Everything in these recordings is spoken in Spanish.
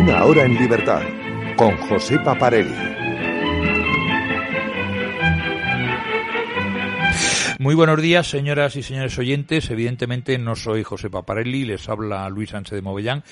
Una hora en libertad con José Paparelli. Muy buenos días, señoras y señores oyentes. Evidentemente no soy José Paparelli, les habla Luis Sánchez de Movellán.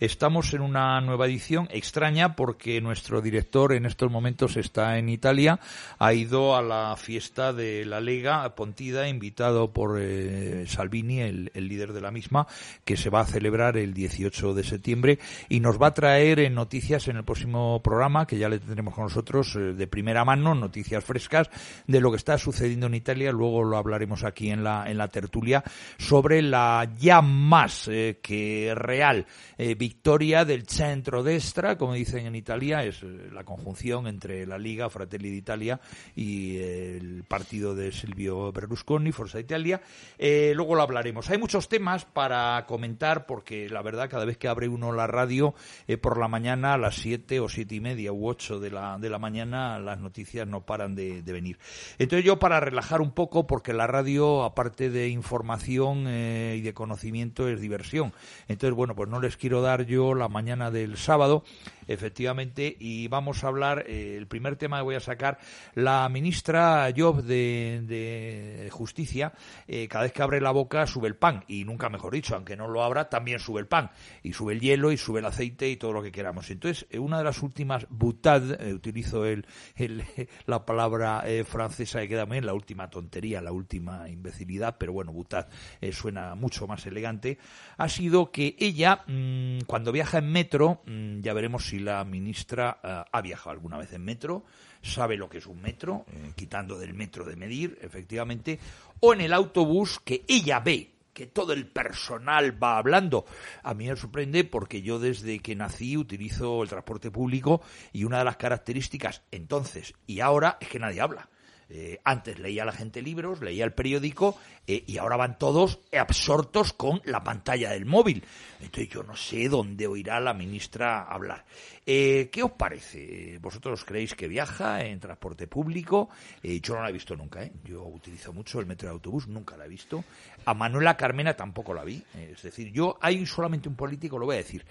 Estamos en una nueva edición extraña porque nuestro director en estos momentos está en Italia. Ha ido a la fiesta de la Lega Pontida, invitado por eh, Salvini, el, líder de la misma, que se va a celebrar el 18 de septiembre y nos va a traer en noticias en el próximo programa, que ya le tendremos con nosotros eh, de primera mano, noticias frescas de lo que está sucediendo en Italia. Luego lo hablaremos aquí en la, en la tertulia, sobre la ya más eh, que real eh, victoria del centro destra, como dicen en Italia, es eh, la conjunción entre la Liga Fratelli d'Italia y el partido de Silvio Berlusconi, Forza Italia. luego lo hablaremos. Hay muchos temas para comentar porque la verdad cada vez que abre uno la radio por la mañana a las siete o siete y media u ocho de la, de la mañana las noticias no paran de, de venir. Entonces yo para relajar un poco, porque que la radio, aparte de información eh, y de conocimiento, es diversión. Entonces, bueno, pues no les quiero dar yo la mañana del sábado efectivamente, y vamos a hablar, eh, el primer tema que voy a sacar, la ministra Job de, Justicia, eh, cada vez que abre la boca sube el pan, y nunca mejor dicho, aunque no lo abra, también sube el pan, y sube el hielo, y sube el aceite, y todo lo que queramos. Entonces, una de las últimas, butad, utilizo el, la palabra francesa que queda bien, la última tontería, la última imbecilidad, pero bueno, butad suena mucho más elegante, ha sido que ella, mm, cuando viaja en metro, mm, ya veremos si la ministra eh, ha viajado alguna vez en metro, sabe lo que es un metro, eh, quitando del metro de medir, efectivamente, o en el autobús que ella ve que todo el personal va hablando. A mí me sorprende porque yo desde que nací utilizo el transporte público y una de las características entonces y ahora es que nadie habla. Eh, antes leía la gente libros, leía el periódico eh, y ahora van todos absortos con la pantalla del móvil. Entonces yo no sé dónde oirá la ministra hablar. Eh, ¿Qué os parece? ¿Vosotros creéis que viaja en transporte público? yo no la he visto nunca. Yo utilizo mucho el metro de autobús, nunca la he visto. A Manuela Carmena tampoco la vi. es decir, yo hay solamente un político, lo voy a decir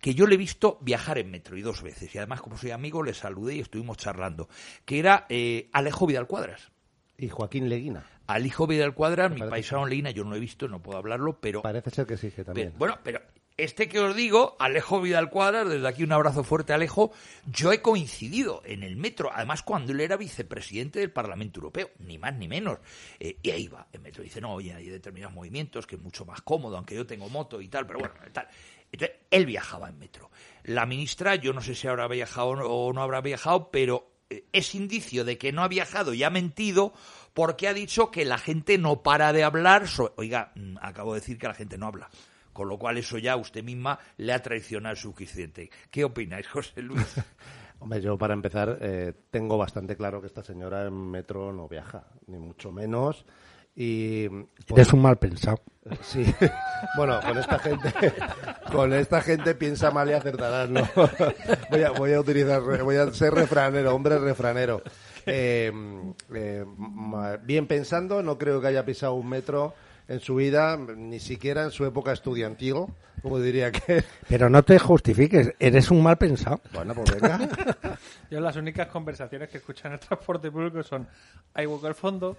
que yo le he visto viajar en metro y dos veces, y además como soy amigo le saludé y estuvimos charlando, que era eh, Alejo Vidal Cuadras. Y Joaquín Leguina. Al hijo Vidal Cuadras, mi paisano Leguina, yo no lo he visto, no puedo hablarlo, pero... Parece ser que sí, que también. bueno, pero este que os digo, Alejo Vidal Cuadras, desde aquí un abrazo fuerte Alejo, yo he coincidido en el metro, además cuando él era vicepresidente del Parlamento Europeo, ni más ni menos, eh, y ahí va, el metro dice, no, oye, hay determinados movimientos que es mucho más cómodo, aunque yo tengo moto y tal, pero bueno, tal. Él viajaba en metro. La ministra, yo no sé si habrá viajado o no habrá viajado, pero eh, es indicio de que no ha viajado y ha mentido porque ha dicho que la gente no para de hablar. Oiga, mm, acabo de decir que la gente no habla. Con lo cual eso ya usted misma le ha traicionado suficiente. ¿Qué opináis, José Luis? Hombre, yo para empezar eh, tengo bastante claro que esta señora en metro no viaja, ni mucho menos. Y es un mal pensado. Sí. Bueno, con esta gente, con esta gente piensa mal y acertarás, ¿no? Voy a, voy a utilizar, voy a ser refranero, hombre refranero. Eh, eh, bien pensando, no creo que haya pisado un metro en su vida, ni siquiera en su época estudiantil, como diría que. Pero no te justifiques, eres un mal pensado. Bueno, pues venga. Yo las únicas conversaciones que escucho en el transporte público son: hay hueco al fondo,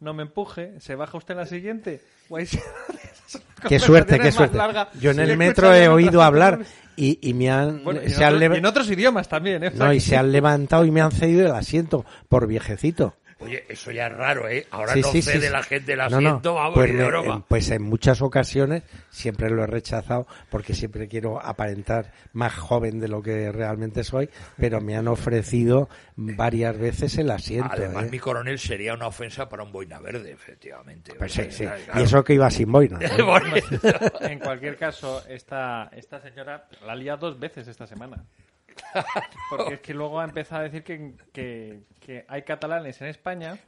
no me empuje, se baja usted en la siguiente. qué suerte, qué suerte. Yo en el metro he oído hablar y, y me han, se en otros idiomas también, ¿eh? No, y se han levantado y me han cedido el asiento por viejecito. Oye, eso ya es raro, ¿eh? Ahora no sé de la gente el asiento, vamos, pues, en, pues en muchas ocasiones siempre lo he rechazado porque siempre quiero aparentar más joven de lo que realmente soy, pero me han ofrecido varias veces el asiento. Además, ¿eh? mi coronel sería una ofensa para un boina verde, efectivamente. Pues sí, sí. Y eso que iba sin boina. en cualquier caso, esta, esta señora la ha liado dos veces esta semana. Porque es que luego ha empezado a decir que, que, hay catalanes en España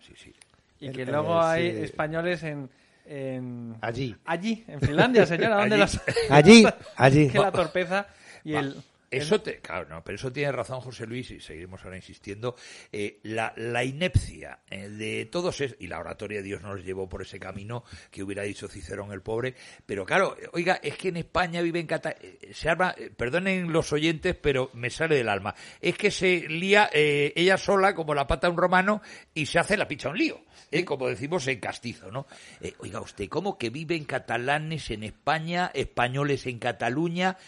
y que luego hay españoles en, en... Allí. Allí, en Finlandia, señora. ¿Dónde allí. las... allí, allí. que la torpeza y el... Eso te, claro, no, pero eso tiene razón José Luis y seguiremos ahora insistiendo. Eh, la, la, inepcia eh, de todos es, y la oratoria de Dios nos llevó por ese camino que hubiera dicho Cicerón el pobre. Pero claro, oiga, es que en España viven cata eh, se arma, perdonen los oyentes, pero me sale del alma. Es que se lía ella sola como la pata de un romano y se hace la picha un lío. como decimos en castizo, ¿no? oiga usted, ¿cómo que viven catalanes en España, españoles en Cataluña?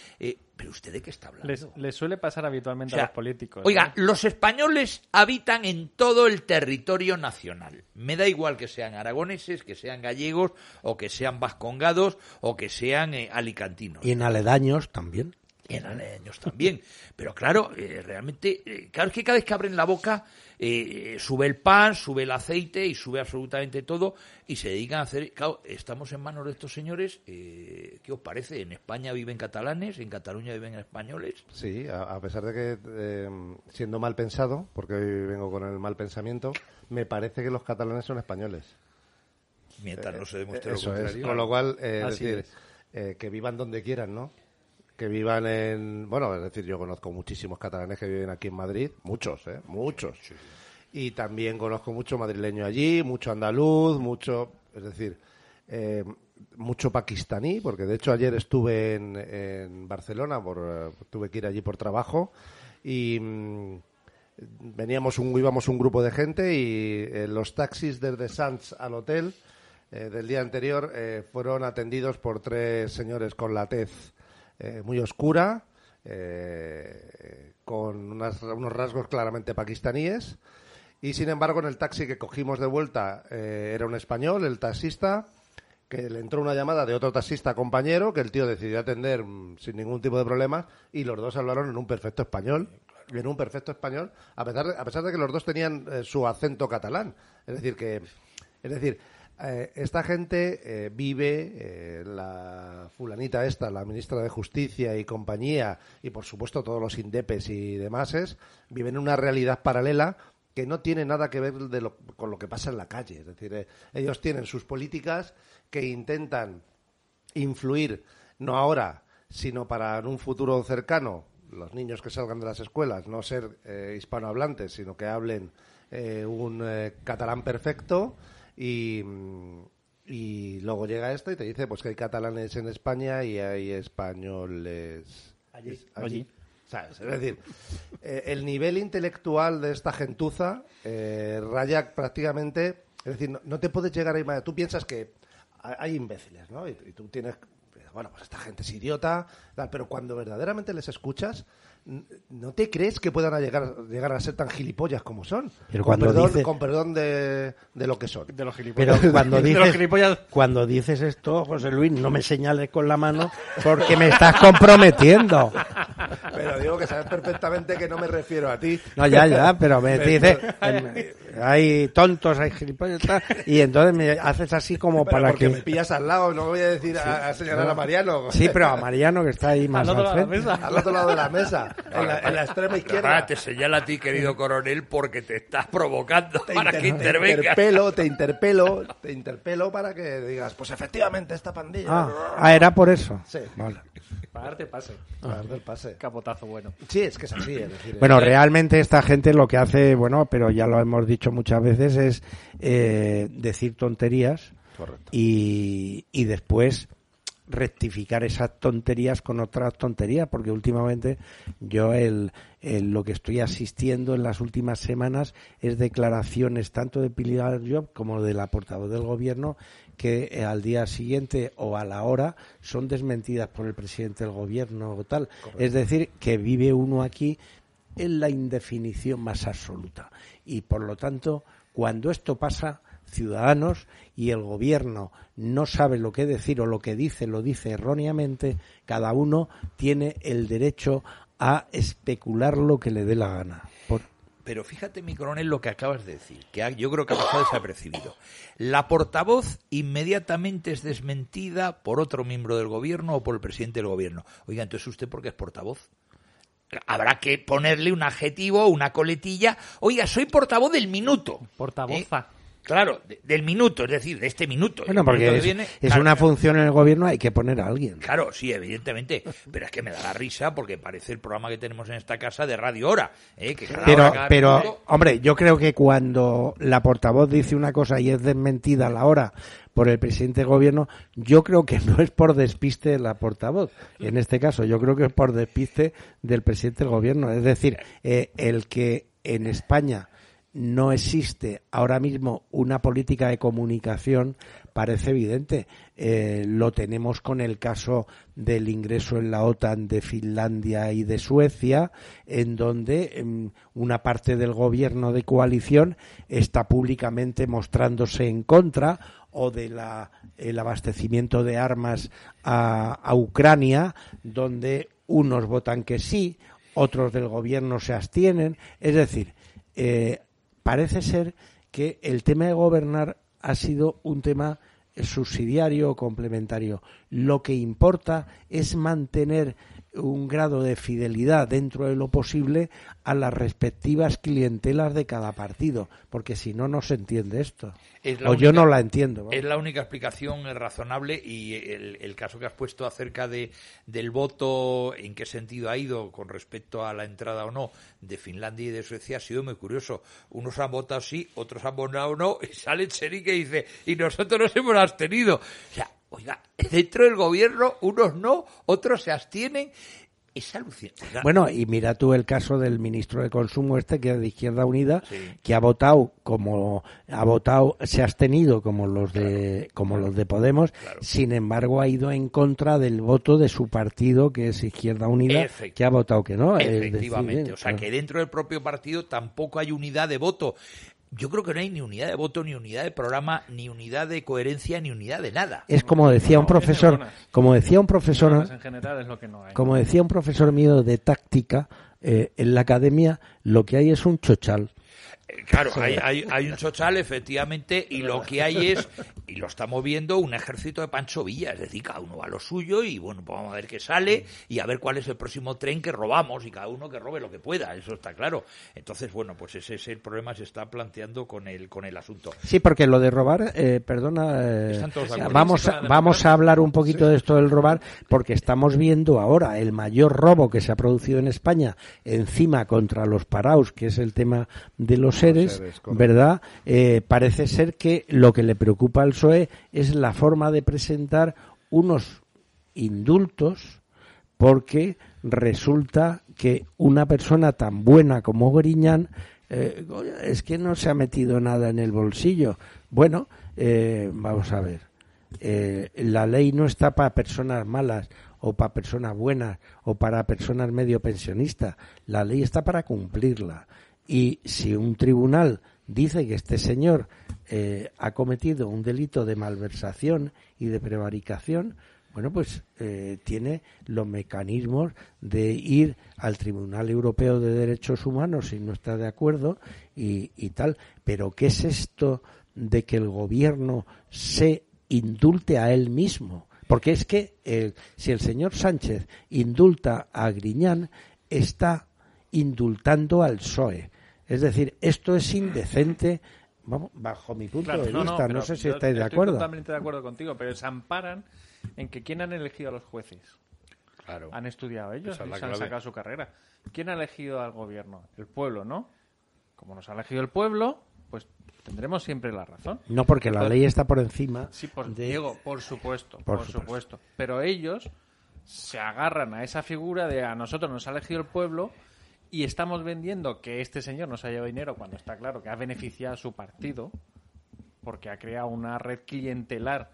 ¿Pero usted de qué está hablando? Les, suele pasar habitualmente a los políticos. Oiga, los españoles habitan en todo el territorio nacional. Me da igual que sean aragoneses, que sean gallegos, o que sean vascongados, o que sean eh, alicantinos. Y en aledaños también. Y en aledaños también. Pero claro, eh, realmente, eh, claro, es que cada vez que abren la boca eh, sube el pan, sube el aceite y sube absolutamente todo y se dedican a hacer... Claro, estamos en manos de estos señores. Eh, ¿Qué os parece? ¿En España viven catalanes? ¿En Cataluña viven españoles? Sí, a, pesar de que, eh, siendo mal pensado, porque hoy vengo con el mal pensamiento, me parece que los catalanes son españoles. Mientras no se demuestre lo contrario. Con lo cual, es decir, que vivan donde quieran, ¿no? Que vivan en. Bueno, es decir, yo conozco muchísimos catalanes que viven aquí en Madrid, muchos, ¿eh? Muchos. Y también conozco mucho madrileño allí, mucho andaluz, mucho. Es decir, eh, mucho pakistaní, porque de hecho ayer estuve en, en Barcelona, por, eh, tuve que ir allí por trabajo y. Mm, veníamos un, íbamos un grupo de gente y eh, los taxis desde Sanz al hotel del día anterior fueron atendidos por tres señores con la tez eh, muy oscura, eh, con unos rasgos claramente pakistaníes. Y sin embargo, en el taxi que cogimos de vuelta eh, era un español, el taxista, que le entró una llamada de otro taxista compañero, que el tío decidió atender mm, sin ningún tipo de problema, y los dos hablaron en un perfecto español. En un perfecto español, a pesar de, a pesar de que los dos tenían su acento catalán. Es decir, que. Es decir, eh, esta gente eh, vive, eh, la fulanita esta, la ministra de Justicia y compañía, y por supuesto todos los indepes y demás, viven en una realidad paralela que no tiene nada que ver con lo que pasa en la calle. Es decir, ellos tienen sus políticas que intentan influir, no ahora, sino para en un futuro cercano, los niños que salgan de las escuelas, no ser hispanohablantes, sino que hablen un catalán perfecto y, luego llega esto y te dice pues que hay catalanes en España y hay españoles allí. Es decir, eh, el nivel intelectual de esta gentuza eh, raya prácticamente... Es decir, no, te puedes llegar a imaginar... Tú piensas que hay imbéciles, ¿no? Y, y tú tienes... Bueno, pues esta gente es idiota, pero cuando verdaderamente les escuchas, ¿No te crees que puedan llegar, llegar a ser tan gilipollas como son? Pero con, cuando perdón, con perdón de, de, lo que son. De los gilipollas. Pero cuando dices, cuando dices esto, José Luis, no me señales con la mano porque me estás comprometiendo. Pero digo que sabes perfectamente que no me refiero a ti. No, ya, ya, pero me dices, hay tontos, hay gilipollas y entonces me haces así como para porque que... me pillas al lado, no voy a decir a, señalar a Mariano. Sí, pero a Mariano que está ahí más al, al frente. Al otro lado de la mesa en, la, extrema izquierda. te señala a ti, querido coronel, porque te estás provocando para que intervengas. Te interpelo, te interpelo, te interpelo para que digas, pues efectivamente esta pandilla. Ah, ah era por eso. Sí. Vale. Para darte pase. Para darte el pase. Capotazo bueno. Sí, es que es así. bueno, realmente esta gente lo que hace, bueno, pero ya lo hemos dicho muchas veces, es eh, decir tonterías. Y, y después rectificar esas tonterías con otras tonterías, porque últimamente yo el, lo que estoy asistiendo en las últimas semanas es declaraciones tanto de Pilar Job como de la portavoz del gobierno que eh, al día siguiente o a la hora son desmentidas por el presidente del gobierno o tal. Es decir, que vive uno aquí en la indefinición más absoluta. Y por lo tanto, Cuando esto pasa, Ciudadanos y el gobierno no sabe lo que decir o lo que dice lo dice erróneamente, cada uno tiene el derecho a especular lo que le dé la gana. Pero fíjate, mi coronel, lo que acabas de decir, que yo creo que ha pasado desapercibido. La portavoz inmediatamente es desmentida por otro miembro del gobierno o por el presidente del gobierno. Oiga, entonces usted, ¿por qué es portavoz? Habrá que ponerle un adjetivo, una coletilla. Oiga, soy portavoz del minuto. Portavoza. ¿Eh? Claro, del minuto, es decir, de este minuto. Bueno, porque es, una función en el gobierno, hay que poner a alguien. Claro, sí, evidentemente. Pero es que me da la risa porque parece el programa que tenemos en esta casa de Radio Hora. ¿eh? pero, pero hombre, yo creo que cuando la portavoz dice una cosa y es desmentida a la hora por el presidente del gobierno, yo creo que no es por despiste de la portavoz. En este caso, yo creo que es por despiste del presidente del gobierno. Es decir, eh, el que en España no existe ahora mismo una política de comunicación parece evidente. Eh, lo tenemos con el caso del ingreso en la OTAN de Finlandia y de Suecia, en donde em, una parte del gobierno de coalición está públicamente mostrándose en contra o del abastecimiento de armas a, Ucrania, donde unos votan que sí, otros del gobierno se abstienen. Es decir, eh, parece ser que el tema de gobernar ha sido un tema subsidiario o complementario. Lo que importa es mantener un grado de fidelidad dentro de lo posible a las respectivas clientelas de cada partido, porque si no, no se entiende esto. O yo no la entiendo. Es la única explicación razonable y el, caso que has puesto acerca de del voto, en qué sentido ha ido con respecto a la entrada o no de Finlandia y de Suecia ha sido muy curioso. Unos han votado sí, otros han votado no, y sale Cherique y dice, y nosotros nos hemos abstenido. O sea, Oiga, dentro del gobierno unos no, otros se abstienen. Es alucinante. Bueno, y mira tú el caso del ministro de Consumo este que es de Izquierda Unida, que ha votado como ha votado, se ha abstenido como los de como los de Podemos, sin embargo ha ido en contra del voto de su partido que es Izquierda Unida, que ha votado que no. Efectivamente, o sea que dentro del propio partido tampoco hay unidad de voto yo creo que no hay ni unidad de voto, ni unidad de programa, ni unidad de coherencia, ni unidad de nada. Es como decía un profesor, como decía un profesor, como decía un profesor mío de táctica eh, en la academia, lo que hay es un chochal. Claro, hay, hay, hay, un chochal, efectivamente, y lo que hay es, y lo estamos viendo, un ejército de Pancho Villa. Es decir, cada uno va a lo suyo y, bueno, pues vamos a ver qué sale y a ver cuál es el próximo tren que robamos y cada uno que robe lo que pueda, eso está claro. Entonces, bueno, pues ese es el problema se está planteando con el, con el asunto. Sí, porque lo de robar, eh, perdona, eh, vamos, a, vamos a hablar un poquito de esto del robar, porque estamos viendo ahora el mayor robo que se ha producido en España encima contra los paraos, que es el tema de los seres, ¿verdad? Eh, parece ser que lo que le preocupa al PSOE es la forma de presentar unos indultos porque resulta que una persona tan buena como Griñán eh, es que no se ha metido nada en el bolsillo. Bueno, eh, vamos a ver. la ley no está para personas malas o para personas buenas o para personas medio pensionistas. La ley está para cumplirla. Y si un tribunal dice que este señor eh, ha cometido un delito de malversación y de prevaricación, bueno, pues eh, tiene los mecanismos de ir al Tribunal Europeo de Derechos Humanos si no está de acuerdo y, tal. Pero ¿qué es esto de que el gobierno se indulte a él mismo? Porque es que eh, si el señor Sánchez indulta a Griñán, está indultando al PSOE. Es decir, esto es indecente bajo mi punto de vista. No, sé si estáis de acuerdo. Estoy totalmente de acuerdo contigo, pero se amparan en que quién han elegido a los jueces. Claro. Han estudiado ellos y se han sacado su carrera. ¿Quién ha elegido al gobierno? El pueblo, ¿no? Como nos ha elegido el pueblo, pues tendremos siempre la razón. No, porque la ley está por encima. Sí, por, Diego, por supuesto, por, supuesto. Pero ellos se agarran a esa figura de a nosotros nos ha elegido el pueblo y estamos vendiendo que este señor nos ha llevado dinero cuando está claro que ha beneficiado a su partido porque ha creado una red clientelar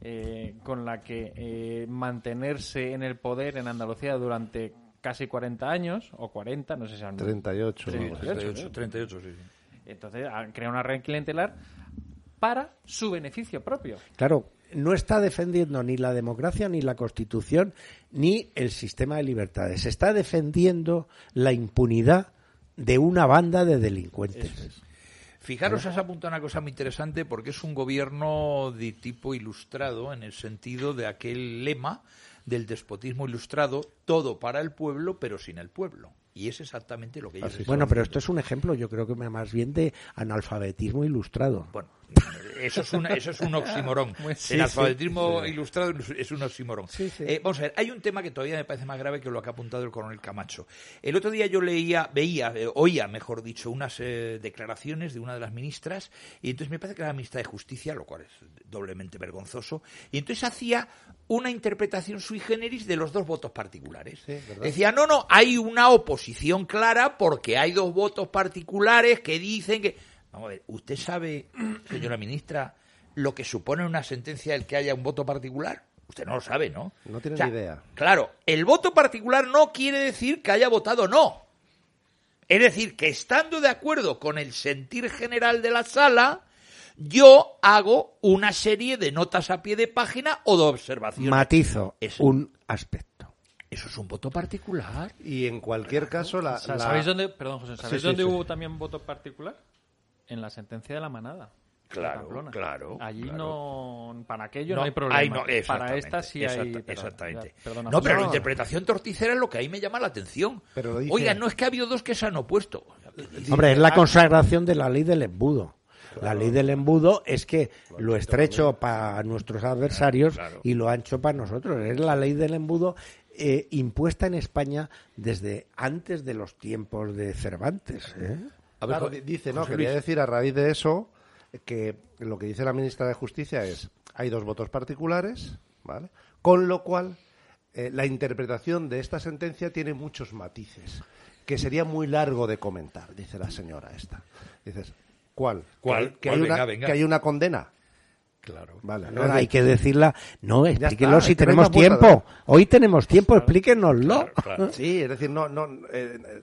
eh, con la que eh, mantenerse en el poder en Andalucía durante casi 40 años o 40, no sé si han 38, 38, 38, 38 sí. Entonces han creado una red clientelar para su beneficio propio. Claro, no está defendiendo ni la democracia, ni la Constitución, ni el sistema de libertades. Está defendiendo la impunidad de una banda de delincuentes. Fijaros, has apuntado una cosa muy interesante porque es un gobierno de tipo ilustrado en el sentido de aquel lema del despotismo ilustrado, todo para el pueblo, pero sin el pueblo. Y es exactamente lo que ellos Bueno, pero esto es un ejemplo, yo creo que más bien de analfabetismo ilustrado. Bueno, eso es, un, eso es un oximorón. el alfabetismo ilustrado es un oximorón. Eh, vamos a ver, hay un tema que todavía me parece más grave que lo que ha apuntado el coronel Camacho. El otro día yo leía, veía, eh, oía, mejor dicho, unas eh, declaraciones de una de las ministras, y entonces me parece que era la ministra de Justicia, lo cual es doblemente vergonzoso, y entonces hacía una interpretación sui generis de los dos votos particulares. Decía, no, no, hay una oposición clara porque hay dos votos particulares que dicen que... Vamos a ver, ¿usted sabe, señora ministra, lo que supone una sentencia el que haya un voto particular? Usted no lo sabe, ¿no? No tiene ni idea. Claro, el voto particular no quiere decir que haya votado no. Es decir, que estando de acuerdo con el sentir general de la sala, yo hago una serie de notas a pie de página o de observaciones. Matizo un aspecto. Eso es un voto particular. Y en cualquier caso, la, ¿Sabéis dónde, perdón, José, ¿sabéis dónde hubo también voto particular? En la sentencia de la manada. Claro, claro. Allí no, para aquello no, hay problema. para esta sí hay. exactamente. no, pero la interpretación torticera es lo que ahí me llama la atención. Pero Oiga, no es que ha habido dos que se han opuesto. Hombre, es la consagración de la ley del embudo. La ley del embudo es que lo estrecho para nuestros adversarios y lo ancho para nosotros. Es la ley del embudo eh, impuesta en España desde antes de los tiempos de Cervantes. ¿eh? Dice, no, quería decir a raíz de eso que lo que dice la ministra de Justicia es hay dos votos particulares, ¿vale? Con lo cual eh, la interpretación de esta sentencia tiene muchos matices que sería muy largo de comentar, dice la señora esta. Dices, ¿Cuál? ¿Cuál? Que, hay, una, que hay una condena. Claro. Vale. No, hay que decirla. No, explíquenlo si tenemos tiempo. Hoy tenemos tiempo, explíquenoslo. Sí, es decir, no, no, eh,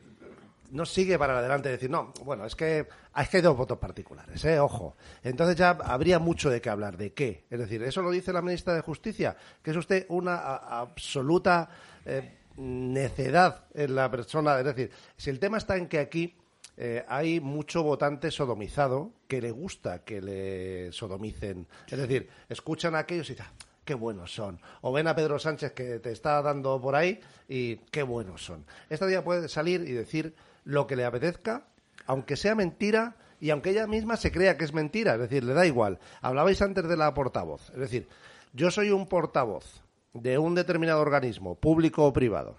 no sigue para adelante decir, no, bueno, es que, es que hay dos votos particulares, ¿eh? Ojo. Entonces ya habría mucho de qué hablar. ¿De qué? Es decir, eso lo dice la ministra de Justicia, que es usted una absoluta eh, necedad en la persona. Es decir, si el tema está en que aquí eh, hay mucho votante sodomizado que le gusta que le sodomicen. Es decir, escuchan a aquellos y dicen, ah, qué buenos son. O ven a Pedro Sánchez que te está dando por ahí y qué buenos son. Esta día puede salir y decir lo que le apetezca, aunque sea mentira y aunque ella misma se crea que es mentira. Es decir, le da igual. Hablabais antes de la portavoz. Es decir, yo soy un portavoz de un determinado organismo, público o privado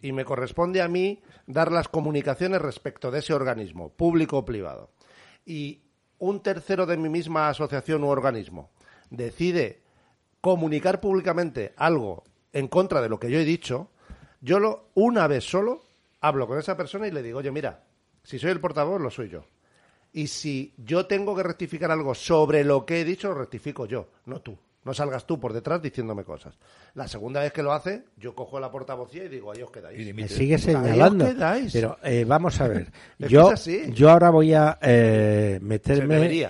y me corresponde a mí dar las comunicaciones respecto de ese organismo, público o privado, y un tercero de mi misma asociación u organismo decide comunicar públicamente algo en contra de lo que yo he dicho, yo lo, una vez solo hablo con esa persona y le digo, oye, mira, si soy el portavoz, lo soy yo. Y si yo tengo que rectificar algo sobre lo que he dicho, lo rectifico yo, no tú. No salgas tú por detrás diciéndome cosas. La segunda vez que lo hace, yo cojo la portavocía y digo, ahí os quedáis. Me sigue señalando. Pero eh, vamos a ver. yo, yo ahora voy a eh, meterme.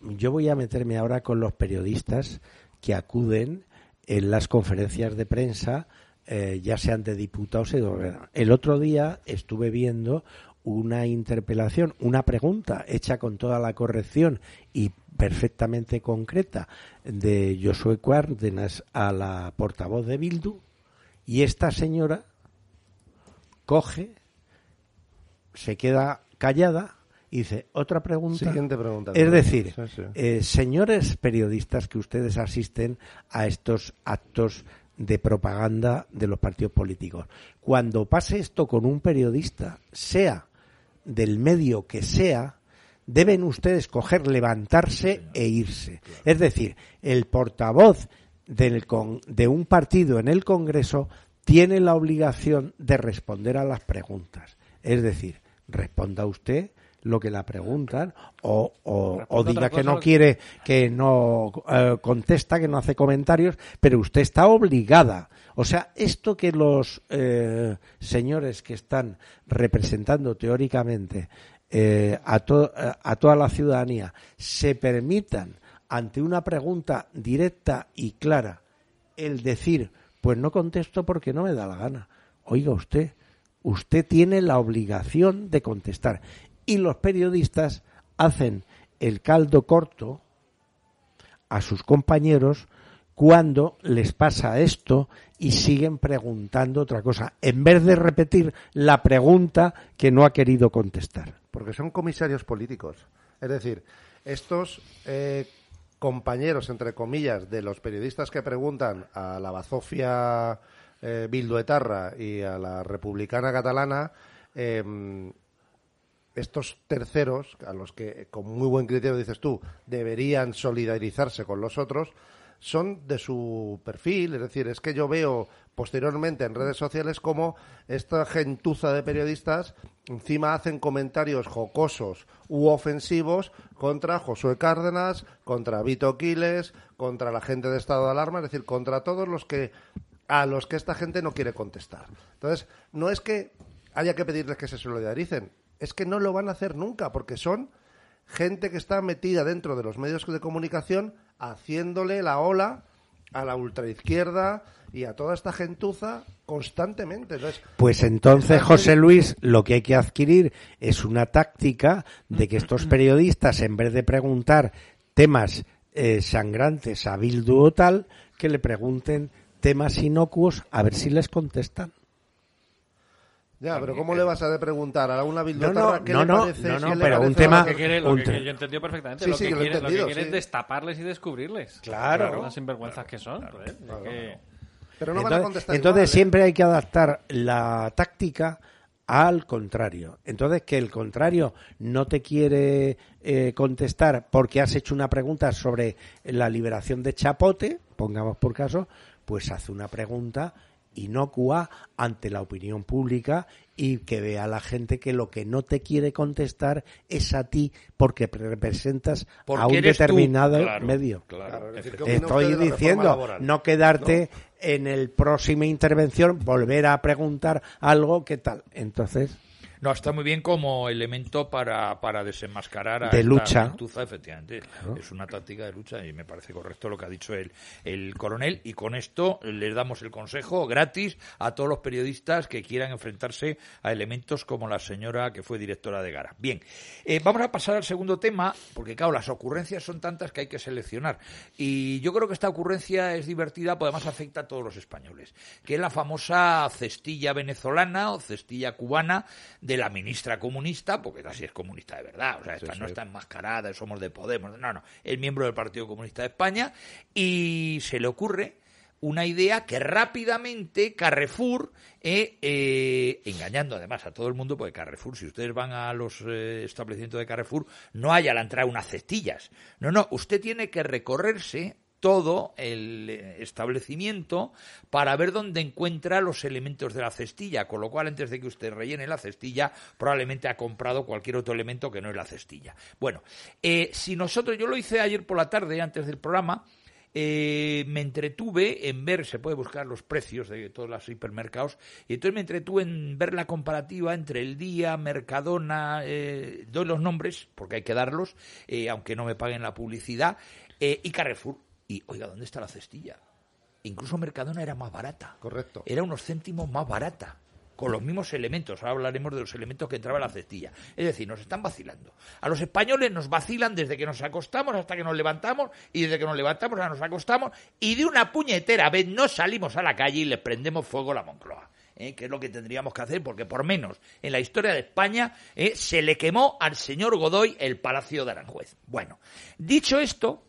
Yo voy a meterme ahora con los periodistas que acuden en las conferencias de prensa, eh, ya sean de diputados o de El otro día estuve viendo una interpelación, una pregunta hecha con toda la corrección y perfectamente concreta de Josué Cuárdenas a la portavoz de Bildu y esta señora coge, se queda callada y dice otra pregunta. Siguiente pregunta. Es decir, eh, señores periodistas que ustedes asisten a estos actos de propaganda de los partidos políticos, cuando pase esto con un periodista, sea del medio que sea, deben ustedes coger, levantarse e irse. Es decir, el portavoz del de un partido en el Congreso tiene la obligación de responder a las preguntas. Es decir, responda usted lo que la preguntan o, o, diga que no quiere, que no eh, contesta, que no hace comentarios, pero usted está obligada. O sea, esto que los eh, señores que están representando teóricamente eh, a, a toda la ciudadanía se permitan ante una pregunta directa y clara el decir, pues no contesto porque no me da la gana. Oiga usted, usted tiene la obligación de contestar. Y los periodistas hacen el caldo corto a sus compañeros cuando les pasa esto y siguen preguntando otra cosa, en vez de repetir la pregunta que no ha querido contestar. Porque son comisarios políticos. Es decir, estos eh, compañeros, entre comillas, de los periodistas que preguntan a la bazofia eh, Bilduetarra y a la republicana catalana, em, estos terceros, a los que con muy buen criterio dices tú, deberían solidarizarse con los otros, son de su perfil, es decir, es que yo veo posteriormente en redes sociales como esta gentuza de periodistas encima hacen comentarios jocosos u ofensivos contra Josué Cárdenas, contra Vito Quiles, contra la gente de estado de alarma, es decir, contra todos los que a los que esta gente no quiere contestar. Entonces, no es que haya que pedirles que se solidaricen, es que no lo van a hacer nunca, porque son gente que está metida dentro de los medios de comunicación haciéndole la ola a la ultraizquierda y a toda esta gentuza constantemente. pues entonces, José Luis, lo que hay que adquirir es una táctica de que estos periodistas, en vez de preguntar temas eh, sangrantes a Bildu o tal, que le pregunten temas inocuos a ver si les contestan. Ya, pero ¿cómo le vas a de preguntar a una biblioteca no, no, no, No, no, pero un tema... Lo que, quiere, lo que, yo he entendido perfectamente. Sí, lo, que quiere, lo, que quiere, es destaparles y descubrirles. Claro. claro las sinvergüenzas que son. Pero no van a contestar Entonces ¿eh? siempre hay que adaptar la táctica al contrario. Entonces, que el contrario no te quiere eh, contestar porque has hecho una pregunta sobre la liberación de Chapote, pongamos por caso, pues hace una pregunta inocua ante la opinión pública y que vea la gente que lo que no te quiere contestar es a ti porque representas a un determinado medio. Estoy diciendo, no quedarte en el próxima intervención, volver a preguntar algo, ¿qué tal? Entonces. No, está muy bien como elemento para, para desenmascarar a de lucha. efectivamente. Es una táctica de lucha y me parece correcto lo que ha dicho el, el coronel. Y con esto les damos el consejo gratis a todos los periodistas que quieran enfrentarse a elementos como la señora que fue directora de Gara. Bien, eh, vamos a pasar al segundo tema, porque claro, las ocurrencias son tantas que hay que seleccionar. Y yo creo que esta ocurrencia es divertida, porque además afecta a todos los españoles, que es la famosa cestilla venezolana o cestilla cubana de la ministra comunista, porque así es comunista de verdad, o sea, esta no está enmascarada, somos de Podemos, no, no, es miembro del Partido Comunista de España. Y se le ocurre una idea que rápidamente Carrefour, eh, eh, engañando además a todo el mundo, porque Carrefour, si ustedes van a los eh, establecimientos de Carrefour, no hay a la entrada unas cestillas. No, no, usted tiene que recorrerse todo el eh, establecimiento para ver dónde encuentra los elementos de la cestilla, con lo cual antes de que usted rellene la cestilla probablemente ha comprado cualquier otro elemento que no es la cestilla. Bueno, eh, si nosotros, yo lo hice ayer por la tarde antes del programa, eh, me entretuve en ver, se puede buscar los precios de todos los hipermercados, y entonces me entretuve en ver la comparativa entre el día, Mercadona, doy los nombres, porque hay que darlos, aunque no me paguen la publicidad, y Carrefour. Y, oiga, ¿dónde está la cestilla? Incluso Mercadona era más barata. Correcto. Era unos céntimos más barata. Con los mismos elementos. Ahora hablaremos de los elementos que entraba en la cestilla. Es decir, nos están vacilando. A los españoles nos vacilan desde que nos acostamos hasta que nos levantamos. Y desde que nos levantamos hasta nos acostamos. Y de una puñetera vez no salimos a la calle y le prendemos fuego a la Moncloa. ¿eh? que es lo que tendríamos que hacer, porque por menos en la historia de España ¿eh? se le quemó al señor Godoy el Palacio de Aranjuez. Bueno, dicho esto,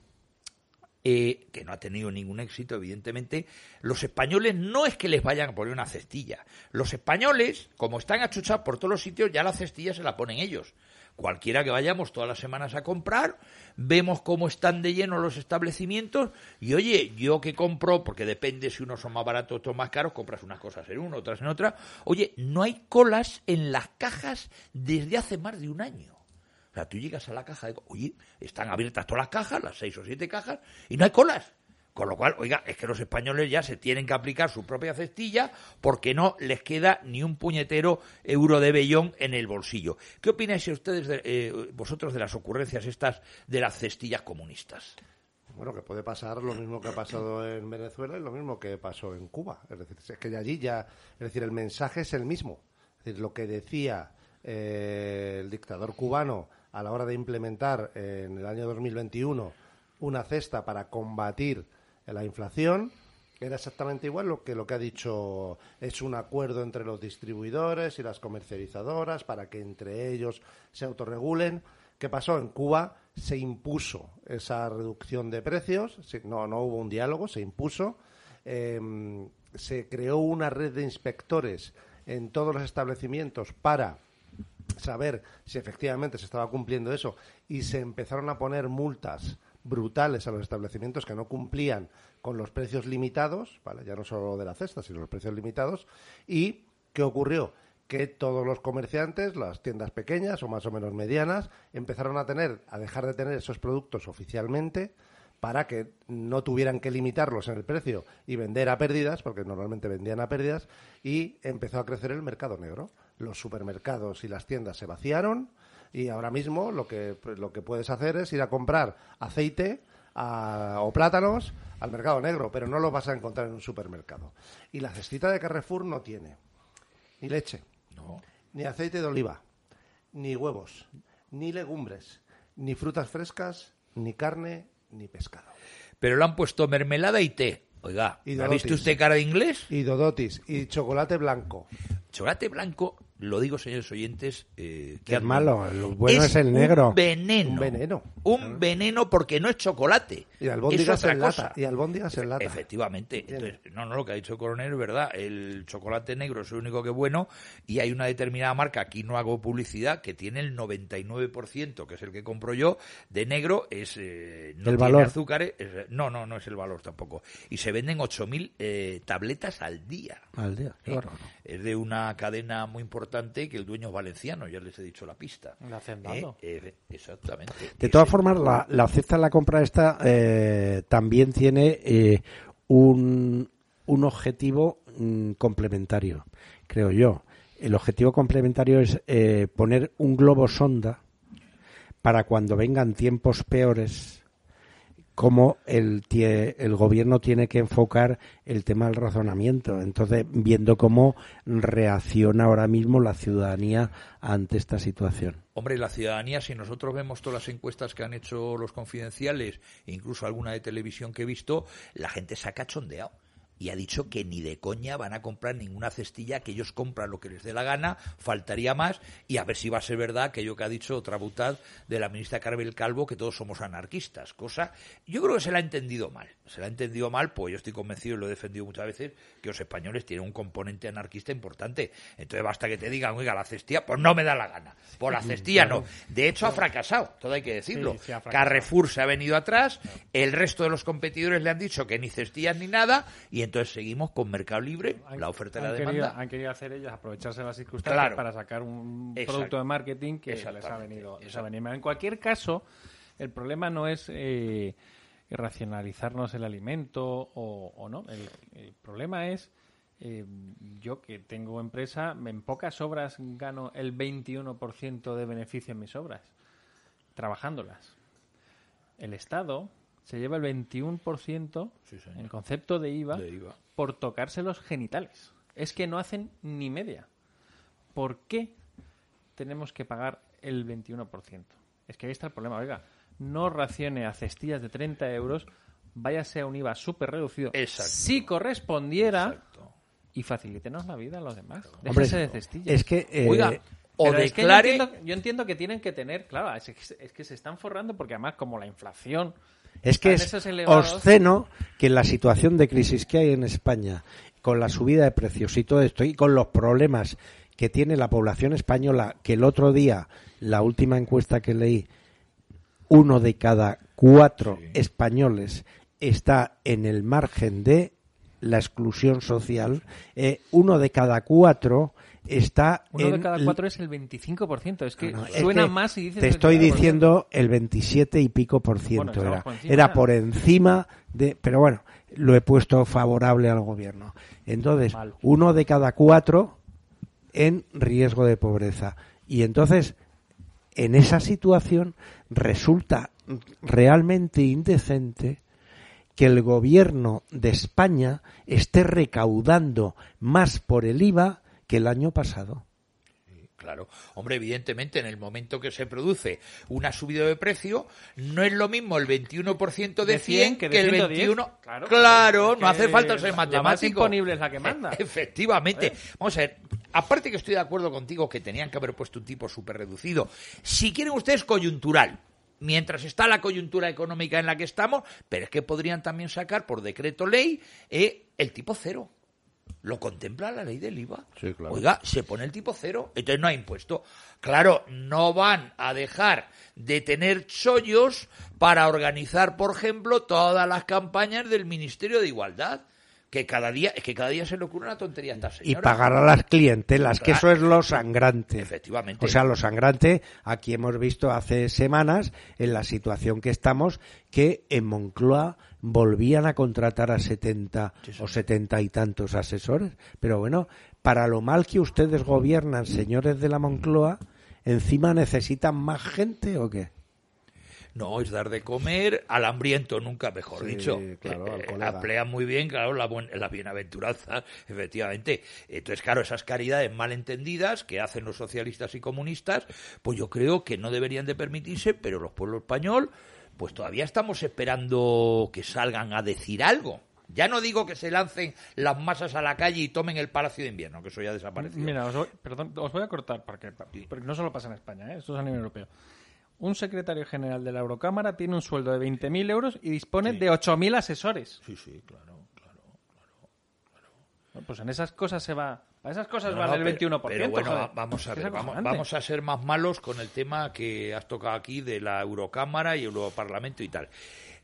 eh, que no ha tenido ningún éxito, evidentemente, los españoles no es que les vayan a poner una cestilla. Los españoles, como están achuchados por todos los sitios, ya la cestilla se la ponen ellos. Cualquiera que vayamos todas las semanas a comprar, vemos cómo están de lleno los establecimientos y oye, yo que compro, porque depende si unos son más baratos otros más caros, compras unas cosas en uno, otras en otra, oye, no hay colas en las cajas desde hace más de un año sea, tú llegas a la caja y oye, están abiertas todas las cajas, las seis o siete cajas, y no hay colas. Con lo cual, oiga, es que los españoles ya se tienen que aplicar su propia cestilla porque no les queda ni un puñetero euro de bellón en el bolsillo. ¿Qué opináis ustedes, de, eh, vosotros, de las ocurrencias estas de las cestillas comunistas? Bueno, que puede pasar lo mismo que ha pasado en Venezuela y lo mismo que pasó en Cuba. Es decir, es que allí ya, es decir, el mensaje es el mismo. Es decir, lo que decía eh, el dictador cubano a la hora de implementar en el año 2021 una cesta para combatir la inflación era exactamente igual lo que lo que ha dicho es un acuerdo entre los distribuidores y las comercializadoras para que entre ellos se autorregulen. ¿Qué pasó? En Cuba se impuso esa reducción de precios, no, no hubo un diálogo, se impuso. Em, se creó una red de inspectores en todos los establecimientos para saber si efectivamente se estaba cumpliendo eso y se empezaron a poner multas brutales a los establecimientos que no cumplían con los precios limitados, ¿vale? ya no solo de la cesta, sino los precios limitados. ¿Y qué ocurrió? Que todos los comerciantes, las tiendas pequeñas o más o menos medianas, empezaron a tener, a dejar de tener esos productos oficialmente para que no tuvieran que limitarlos en el precio y vender a pérdidas, porque normalmente vendían a pérdidas, y empezó a crecer el mercado negro. Los supermercados y las tiendas se vaciaron, y ahora mismo lo que, lo que puedes hacer es ir a comprar aceite o plátanos al mercado negro, pero no lo vas a encontrar en un supermercado. Y la cestita de Carrefour no tiene ni leche, ni aceite de oliva, ni huevos, ni legumbres, ni frutas frescas, ni carne, ni pescado. Pero le han puesto mermelada y té. Oiga, ¿ha visto usted cara de inglés? Y dodotis, y chocolate blanco. Chocolate blanco lo digo, señores oyentes. Eh, que es malo, lo bueno es, el negro. Un veneno. Un veneno. Un veneno porque no es chocolate. Y albóndigas en lata. Y albóndigas en lata. Efectivamente. Entonces, no, no, lo que ha dicho el coronel es verdad. El chocolate negro es el único que es bueno y hay una determinada marca, aquí no hago publicidad, que tiene el 99%, que es el que compro yo, de negro, es eh, no el valor. azúcares. no, no, no es el valor tampoco. Y se venden 8.000 eh, tabletas al día. Al día, claro. Es de una cadena muy importante que el dueño es valenciano, ya les he dicho la pista. ¿Eh? Eh, exactamente. De todas formas, la, la cesta en la compra esta eh, también tiene un, un objetivo mm, complementario, creo yo. El objetivo complementario es poner un globo sonda para cuando vengan tiempos peores cómo el, el gobierno tiene que enfocar el tema del razonamiento. Entonces, viendo cómo reacciona ahora mismo la ciudadanía ante esta situación. Hombre, la ciudadanía, si nosotros vemos todas las encuestas que han hecho los confidenciales, e incluso alguna de televisión que he visto, la gente se ha cachondeado y ha dicho que ni de coña van a comprar ninguna cestilla, que ellos compran lo que les dé la gana, faltaría más, y a ver si va a ser verdad aquello que ha dicho otra butad de la ministra Carvel Calvo, que todos somos anarquistas, cosa, yo creo que se la ha entendido mal, se la ha entendido mal, pues yo estoy convencido y lo he defendido muchas veces, que los españoles tienen un componente anarquista importante, entonces basta que te digan, oiga, la cestilla, pues no me da la gana, por la cestilla no, de hecho ha fracasado, todo hay que decirlo, Carrefour se ha venido atrás, el resto de los competidores le han dicho que ni cestillas ni nada, y entonces seguimos con Mercado Libre, la oferta y la demanda. han querido hacer ellos aprovecharse de las circunstancias para sacar un producto de marketing que les ha, venido, En cualquier caso, el problema no es eh, racionalizarnos el alimento o, no. El, problema es eh, yo que tengo empresa, en pocas obras gano el 21% de beneficio en mis obras, trabajándolas. El Estado se lleva el 21% en concepto de IVA, por tocarse los genitales. Es que no hacen ni media. ¿Por qué tenemos que pagar el 21%? Es que ahí está el problema. Oiga, no racione a cestillas de 30 euros, váyase a un IVA súper reducido. Si correspondiera y facilítenos la vida a los demás. Déjese de cestillas. Es que... Eh, Oiga, o declare... yo, entiendo, que tienen que tener, claro, es que se están forrando porque además como la inflación es que es obsceno que en la situación de crisis que hay en España, con la subida de precios y todo esto, y con los problemas que tiene la población española, que el otro día, la última encuesta que leí, uno de cada cuatro españoles está en el margen de la exclusión social, eh, uno de cada cuatro está Uno de cada cuatro es el 25%. Es que no, suena que más y dices... Te estoy 30%. diciendo el 27 y pico por ciento Bueno, era. por encima era por encima de. Pero bueno, lo he puesto favorable al gobierno. Entonces, Mal. uno de cada cuatro en riesgo de pobreza. Y entonces, en esa situación, resulta realmente indecente que el gobierno de España esté recaudando más por el IVA que el año pasado. Claro, hombre, evidentemente en el momento que se produce una subida de precio, no es lo mismo el 21% de De 100 100 que, el 110. 21. Claro, Claro, es no hace falta ser la más matemático. imponible es la que manda. Efectivamente. Vamos a ver, aparte que estoy de acuerdo contigo que tenían que haber puesto un tipo súper reducido. Si quieren ustedes coyuntural, mientras está la coyuntura económica en la que estamos, pero es que podrían también sacar por decreto ley eh, el tipo cero. Lo contempla la ley del IVA. Sí, claro. Oiga, se pone el tipo cero, entonces no hay impuesto. Claro, no van a dejar de tener chollos para organizar, por ejemplo, todas las campañas del Ministerio de Igualdad. Que cada día, es que cada día se le ocurre una tontería a esta y pagar a las clientelas, que Claro. eso es lo sangrante. Efectivamente. O sea, lo sangrante, aquí hemos visto hace semanas, en la situación que estamos, que en Moncloa volvían a contratar a 70 o 70 y tantos asesores. Pero bueno, para lo mal que ustedes gobiernan, señores de la Moncloa, encima necesitan más gente o qué? No, es dar de comer al hambriento, nunca mejor Sí, dicho. claro, Eh, emplea muy bien, claro, la, buen- la bienaventuranza, efectivamente. Entonces, claro, esas caridades mal entendidas que hacen los socialistas y comunistas, pues yo creo que no deberían de permitirse, pero los pueblos español, pues todavía estamos esperando que salgan a decir algo. Ya no digo que se lancen las masas a la calle y tomen el Palacio de Invierno, que eso ya desapareció. Mira, os voy, perdón, os voy a cortar, porque, porque no solo pasa en España, ¿eh? esto es a nivel europeo. Un secretario general de la Eurocámara tiene un sueldo de 20.000 euros y dispone de 8.000 asesores. Sí, sí, claro, claro. Bueno, Pues en esas cosas se va. A esas cosas No, van no, el pero- 21%. Pero bueno, joder. vamos a ver, vamos a ser más malos con el tema que has tocado aquí de la Eurocámara y Europarlamento y tal.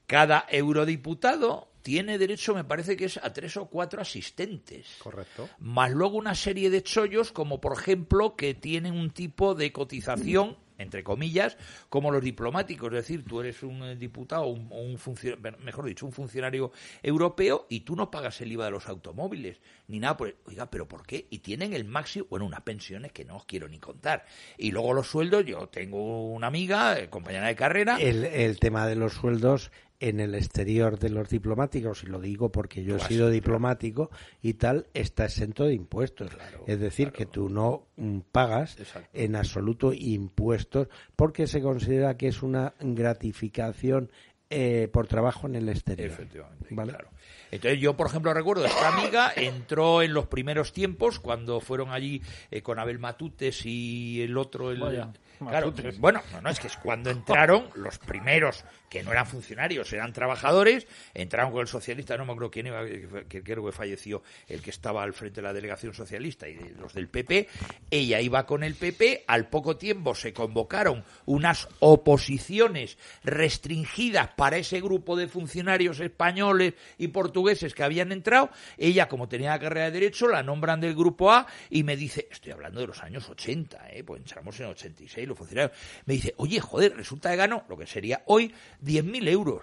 Cada eurodiputado tiene derecho, me parece que es a tres o cuatro asistentes. Correcto. Más luego una serie de chollos, como por ejemplo que tienen un tipo de cotización, entre comillas, como los diplomáticos. Es decir, tú eres un eh, diputado, un, un funcio- mejor dicho, un funcionario europeo y tú no pagas el IVA de los automóviles, ni nada. Por, oiga, ¿pero por qué? Y tienen el máximo, bueno, unas pensiones que no os quiero ni contar. Y luego los sueldos, yo tengo una amiga, eh, compañera de carrera, el tema de los sueldos en el exterior de los diplomáticos, y lo digo porque yo he sido diplomático y tal, está exento de impuestos. es decir, que tú no mm, pagas Exacto. en absoluto impuestos porque se considera que es una gratificación eh, por trabajo en el exterior. Efectivamente, ¿Vale? claro. Entonces yo, por ejemplo, recuerdo, esta amiga entró en los primeros tiempos cuando fueron allí eh, con Abel Matutes y el otro... El, Claro, Matutes. bueno, no, no, es que es cuando entraron los primeros, que no eran funcionarios, eran trabajadores, entraron con el socialista, no me acuerdo quién iba, que, creo que falleció el que estaba al frente de la delegación socialista y de los del PP, ella iba con el PP, al poco tiempo se convocaron unas oposiciones restringidas para ese grupo de funcionarios españoles y portugueses que habían entrado, ella como tenía la carrera de Derecho, la nombran del grupo A y me dice, estoy hablando de los años 80, ¿eh? pues entramos en 86 los funcionarios, me dice, oye, joder, resulta que gano lo que sería hoy 10.000 euros.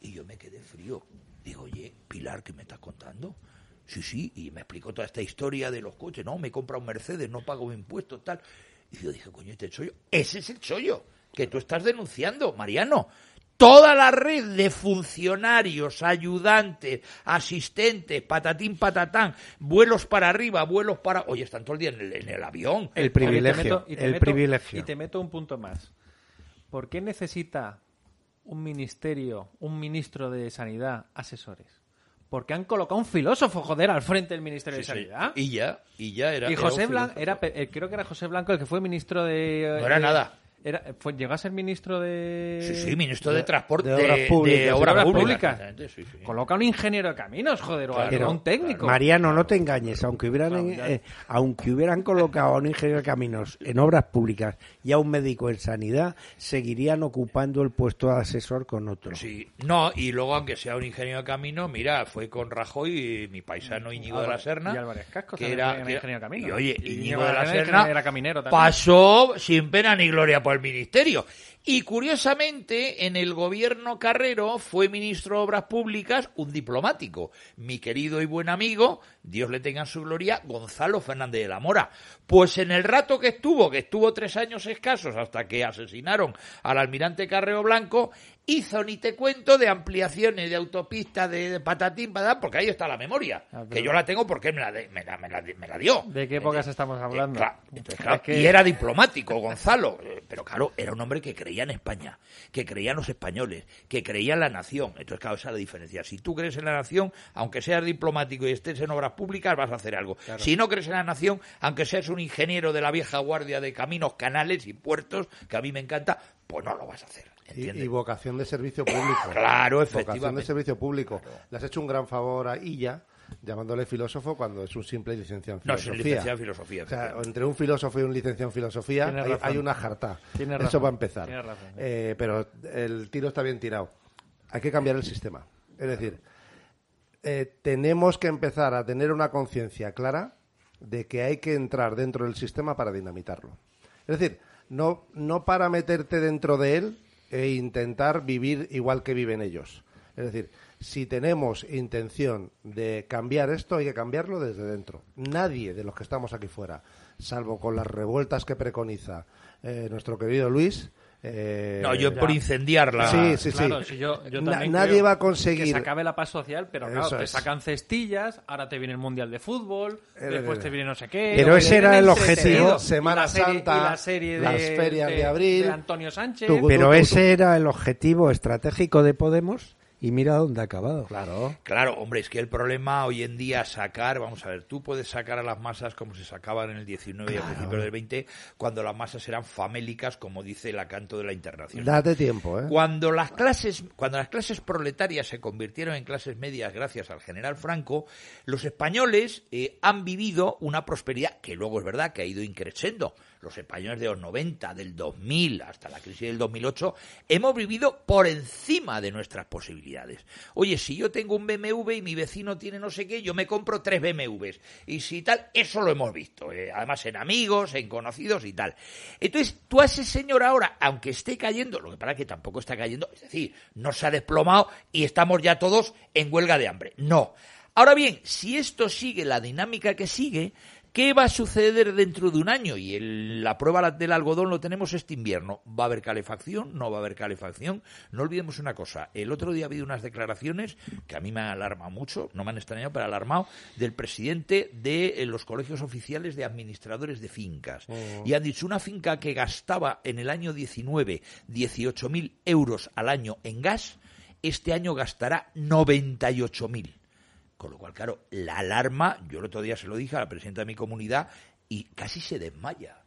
Y yo me quedé frío. Digo, oye, Pilar, ¿qué me estás contando? Sí, sí, y me explicó toda esta historia de los coches. No, me he comprado un Mercedes, no pago impuestos, tal. Y yo dije, coño, este chollo, ese es el chollo que tú estás denunciando, Mariano. Toda la red de funcionarios, ayudantes, asistentes, patatín, patatán, vuelos para arriba, vuelos para... Oye, están todo el día en el, en el avión. El privilegio, meto- y te el meto- privilegio. Y te meto un punto más. ¿Por qué necesita un ministerio, un ministro de Sanidad, asesores? Porque han colocado un filósofo, joder, al frente del Ministerio de sí. Sanidad. Y ya, y ya era... Y era José Blanco, era, eh, creo que era José Blanco el que fue ministro de... No era eh, nada. Era, fue, llegó a ser ministro de... Sí, sí, ministro de, Transporte, de de Obras Públicas. de Obras Obras Públicas. Públicas. Sí, sí. Coloca un ingeniero de caminos, joder, o Pero, un técnico. Mariano, no te engañes, aunque hubieran, eh, aunque hubieran colocado a un ingeniero de caminos en obras públicas y a un médico en sanidad, seguirían ocupando el puesto de asesor con otro. Sí, no, y luego aunque sea un ingeniero de camino, mira, fue con Rajoy y mi paisano Íñigo de la Serna. y Álvarez Cascos que era, ingeniero de camino. Y oye, Íñigo Íñigo de de la Serna era caminero también. pasó sin pena ni gloria por el ministerio. Y curiosamente, en el gobierno Carrero fue ministro de Obras Públicas un diplomático, mi querido y buen amigo, Dios le tenga en su gloria, Gonzalo Fernández de la Mora. Pues en el rato que estuvo, que estuvo tres años escasos hasta que asesinaron al almirante Carrero Blanco, hizo ni te cuento de ampliaciones de autopistas de, de patatín, porque ahí está la memoria, Ah, que yo la tengo porque me la, de- me la, me la- me la dio. ¿De qué épocas estamos hablando? Eh, claro, entonces, claro, Es que- Y era diplomático, Gonzalo. Eh, Pero claro, era un hombre que creía en España, que creía en los españoles, que creía en la nación. Entonces, claro, esa es la diferencia. Si tú crees en la nación, aunque seas diplomático y estés en obras públicas, vas a hacer algo. Si no crees en la nación, aunque seas un ingeniero de la vieja guardia de caminos, canales y puertos, que a mí me encanta, pues no lo vas a hacer. Y, y vocación de servicio público. Claro, Vocación de efectivamente. servicio público. Le has hecho un gran favor a Illa llamándole filósofo cuando es un simple licenciado en No, es filosofía. un licenciado en filosofía, O sea, efectivamente. entre un filósofo y un licenciado en filosofía hay, hay una jarta. Eso razón. va a empezar. Razón. Eh, pero el tiro está bien tirado. Hay que cambiar el sistema. Es decir, eh, tenemos que empezar a tener una conciencia clara de que hay que entrar dentro del sistema para dinamitarlo. Es decir, no, no para meterte dentro de él e intentar vivir igual que viven ellos. Es decir, si tenemos intención de cambiar esto, hay que cambiarlo desde dentro. Nadie de los que estamos aquí fuera, salvo con las revueltas que preconiza eh, nuestro querido Luis. eh, No, yo por incendiarla. Sí, sí, Claro, sí. si yo, yo Na- también nadie va a conseguir. que se acabe la paz social, pero claro, Eso te es. sacan cestillas, ahora te viene el Mundial de Fútbol, Eh, después eh, te viene no sé qué. Pero ese era el objetivo. Semana Y la serie- Santa, y la serie de, las ferias de abril. de Antonio Sánchez. Pero tú, tú, ese era el objetivo estratégico de Podemos y mira dónde ha acabado. Claro. Claro, hombre, es que el problema hoy en día sacar, vamos a ver, tú puedes sacar a las masas como se sacaban en el 19 y a principios del 20, cuando las masas eran famélicas, como dice el acanto de la internacional. Date tiempo, ¿eh? Cuando las clases, cuando las clases proletarias se convirtieron en clases medias gracias al general Franco, los españoles eh, han vivido una prosperidad que luego es verdad que ha ido increciendo. Los españoles de los 90, del 2000 hasta la crisis del 2008, hemos vivido por encima de nuestras posibilidades. Oye, si yo tengo un BMW y mi vecino tiene no sé qué, yo me compro tres BMWs. Y si tal, eso lo hemos visto. eh, además en amigos, en conocidos y tal. Entonces, tú a ese señor ahora, aunque esté cayendo, lo que pasa es que tampoco está cayendo, es decir, no se ha desplomado y estamos ya todos en huelga de hambre. No. Ahora bien, si esto sigue la dinámica que sigue, ¿qué va a suceder dentro de un año? Y el- la prueba del algodón lo tenemos este invierno. ¿Va a haber calefacción? ¿No va a haber calefacción? No olvidemos una cosa. El otro día ha habido unas declaraciones que a mí me han alarmado mucho, no me han extrañado, pero alarmado, del presidente de eh, los colegios oficiales de administradores de fincas. Y han dicho una finca que gastaba en el año 19 18.000 euros al año en gas, este año gastará 98.000. Con lo cual, claro, la alarma, yo el otro día se lo dije a la presidenta de mi comunidad y casi se desmaya.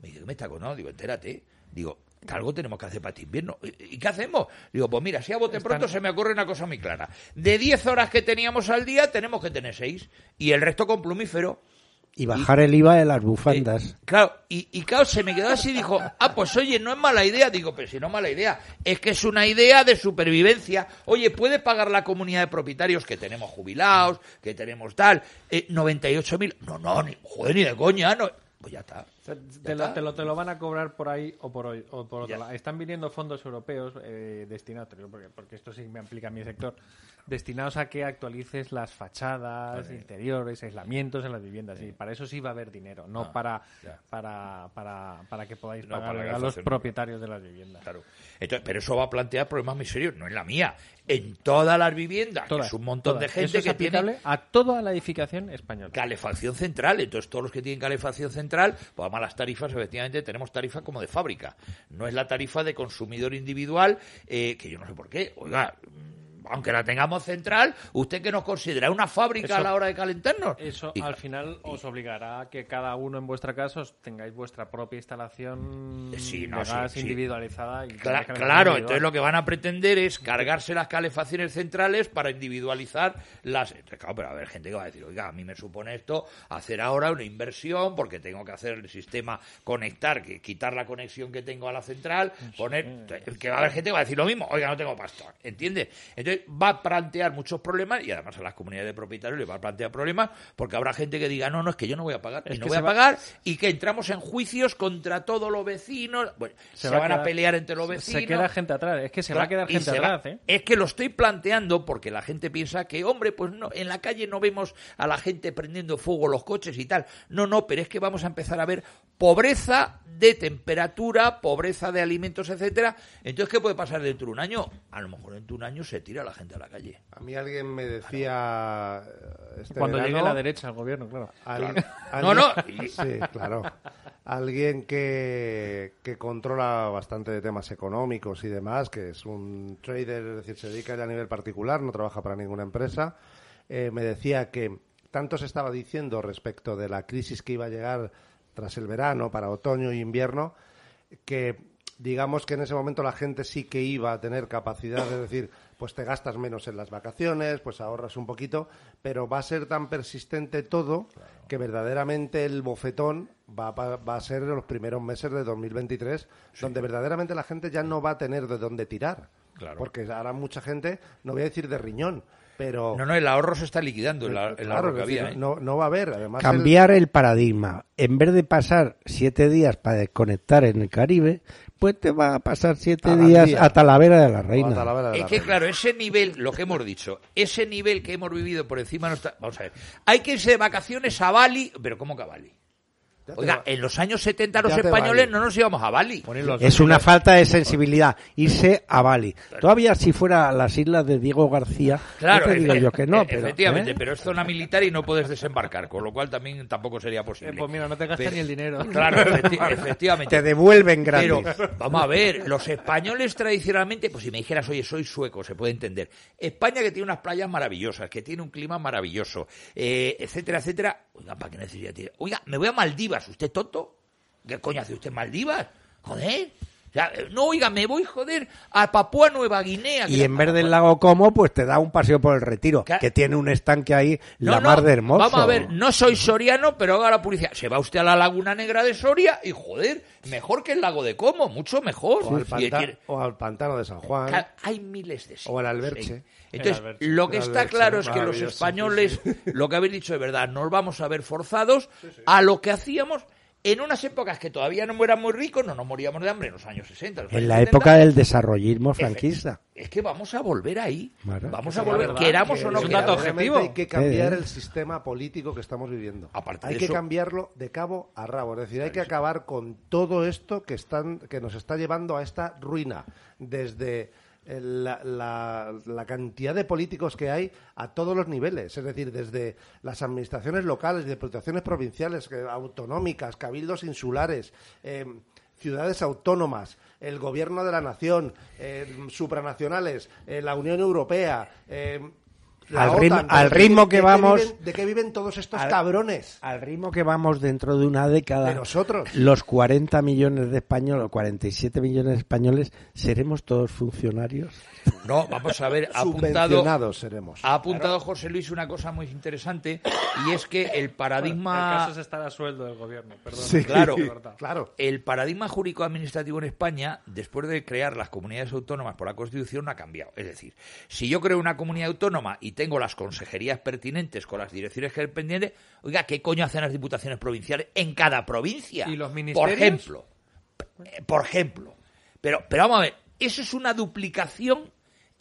Me dice, ¿qué me está con? No, digo, entérate. Digo, algo tenemos que hacer para este invierno. ¿Y y qué hacemos? Digo, pues mira, si a bote pronto se me ocurre una cosa muy clara. De 10 horas que teníamos al día, tenemos que tener 6. Y el resto con plumífero. Y bajar el IVA de las bufandas. Eh, claro, y, y claro, se me quedó así y dijo, ah, pues oye, no es mala idea. Digo, pero si no es mala idea, es que es una idea de supervivencia. Oye, ¿puede pagar la comunidad de propietarios que tenemos jubilados, que tenemos tal, eh, 98.000? No, no, ni, joder, ni de coña, no. Pues ya está. Te, lo, te, lo, te lo van a cobrar por ahí o por hoy o por otro lado. Están viniendo fondos europeos eh, destinados, porque, porque esto sí me aplica a mi sector, destinados a que actualices las fachadas, interiores, aislamientos en las viviendas. Y para eso sí va a haber dinero, no Ah, para, para, para, para que podáis No, pagar a los propietarios de las viviendas. Claro. Entonces, pero eso va a plantear problemas muy serios, no en la mía. En todas las viviendas, que es un montón todas. de gente Eso es que aplicable tiene a toda la edificación española. calefacción central. Entonces, todos los que tienen calefacción central, pues además las tarifas, efectivamente, tenemos tarifa como de fábrica. No es la tarifa de consumidor individual, eh, que yo no sé por qué. Oiga, aunque la tengamos central, ¿usted que nos considera? ¿Una fábrica a la hora de calentarnos? Eso al final os obligará a que cada uno en vuestra casa os tengáis vuestra propia instalación Sí, no, de sí, gas sí. individualizada. Y Cla- claro, individual. entonces lo que van a pretender es cargarse las calefacciones centrales para individualizar las... Claro, pero va a haber gente que va a decir, oiga, a mí me supone esto hacer ahora una inversión porque tengo que hacer el sistema conectar, que quitar la conexión que tengo a la central, poner... Que va a haber gente que va a decir lo mismo, oiga, no tengo pasta, ¿entiendes? Entonces va a plantear muchos problemas y además a las comunidades de propietarios les va a plantear problemas porque habrá gente que diga, no, no, es que yo no voy a pagar, y no voy a va- pagar y que entramos en juicios contra todos los vecinos, bueno, se, va van a quedar- pelear entre los vecinos. Se queda gente atrás. Es que se va a quedar gente va- atrás, ¿eh? Es que lo estoy planteando porque la gente piensa que, hombre, pues no, en la calle no vemos a la gente prendiendo fuego los coches y tal. No, no, pero es que vamos a empezar a ver pobreza de temperatura, pobreza de alimentos, etcétera. Entonces, ¿qué puede pasar dentro de un año? A lo mejor dentro de un año se tira la gente a la calle. A mí alguien me decía eh, este Cuando llegue la derecha al gobierno, claro. Al- No, alguien- no, y- Sí, claro. Alguien que, que controla bastante de temas económicos y demás, que es un trader, es decir, se dedica ya a nivel particular, no trabaja para ninguna empresa, eh, me decía que tanto se estaba diciendo respecto de la crisis que iba a llegar tras el verano, para otoño y invierno, que digamos que en ese momento la gente sí que iba a tener capacidad de decir, pues te gastas menos en las vacaciones, pues ahorras un poquito, pero va a ser tan persistente todo que verdaderamente el bofetón va, va a ser en los primeros meses de 2023, donde verdaderamente la gente ya no va a tener de dónde tirar. Claro. Porque ahora mucha gente, no voy a decir de riñón, pero... No, no, el ahorro se está liquidando, el, el claro, ahorro que decir, había. ¿eh? no, no va a haber. Además, el- Cambiar el paradigma. En vez de pasar siete días para desconectar en el Caribe, pues te va a pasar siete A días a Talavera de la Reina. Es la que, Reina. claro, ese nivel, lo que hemos dicho, ese nivel que hemos vivido por encima de nuestra... Vamos a ver, hay que irse de vacaciones a Bali, pero ¿cómo que a Bali? Oiga, va- en los años 70 los españoles no nos íbamos a Bali. Es una falta de sensibilidad irse a Bali. Todavía si fuera a las islas de Diego García, Claro, no te digo yo que no, e- pero, efectivamente, ¿eh? pero es zona militar y no puedes desembarcar, con lo cual también tampoco sería posible. Eh, pues mira, no te gastas ni el dinero. Claro, efecti- efectivamente. te devuelven gratis. Pero, vamos a ver, los españoles tradicionalmente, pues si me dijeras, oye, soy sueco, se puede entender. España que tiene unas playas maravillosas, que tiene un clima maravilloso, eh, etcétera, etcétera. Oiga, ¿para qué necesita tirar? Oiga, me voy a Maldivas, ¿usted tonto? ¿Qué coño hace usted en Maldivas? Joder. No, oiga, me voy, joder, a Papúa Nueva Guinea. Y en vez del lago Como, pues te da un paseo por el retiro, que tiene un estanque ahí, No, la no, mar de hermoso. Vamos a ver, no soy soriano, pero haga la publicidad. Se va usted a la Laguna Negra de Soria y, joder, mejor que el lago de Como, mucho mejor. o, al tiene- o al pantano de San Juan. Claro, Hay miles de sitios. O el Alberche. Sí. Entonces, El Alberche. lo que está Alberche, claro es que los españoles, lo que habéis dicho de verdad, nos vamos a ver forzados a lo que hacíamos en unas épocas que todavía no éramos muy ricos, no nos moríamos de hambre en los años 60. los En años la 70. época del desarrollismo franquista. Es que vamos a volver ahí. Claro. Vamos a volver, verdad, queramos que o no es un queramos. dato objetivo. Hay que cambiar Sí. el sistema político que estamos viviendo. Aparte hay de que eso- cambiarlo de cabo a rabo. Es decir, hay que acabar con todo esto que, están, que nos está llevando a esta ruina. Desde eh, la, la- la cantidad de políticos que hay a todos los niveles. Es decir, desde las administraciones locales, diputaciones provinciales, autonómicas, cabildos insulares. eh, ciudades autónomas, el gobierno de la nación, eh, supranacionales, eh, la Unión Europea, eh, Al OTAN, ritmo- pero al ¿de qué- ritmo de que vamos- viven- ¿De qué viven todos estos Al- cabrones? Al ritmo que vamos dentro de una década, De nosotros. los 40 millones de españoles, o 47 millones de españoles, ¿seremos todos funcionarios? No, vamos a ver, ha apuntado, Subvencionados seremos. ha apuntado José Luis una cosa muy interesante y es que el El paradigma caso es estar a sueldo del gobierno, perdón. Sí, claro. claro. el paradigma jurídico administrativo en España, después de crear las comunidades autónomas por la Constitución, no ha cambiado. Es decir, si yo creo una comunidad autónoma y tengo las consejerías pertinentes con las direcciones que pendientes, oiga, ¿qué coño hacen las diputaciones provinciales en cada provincia? ¿Y los Por ministerios? ejemplo. Eh, Por ejemplo. Pero, pero vamos a ver, eso es una duplicación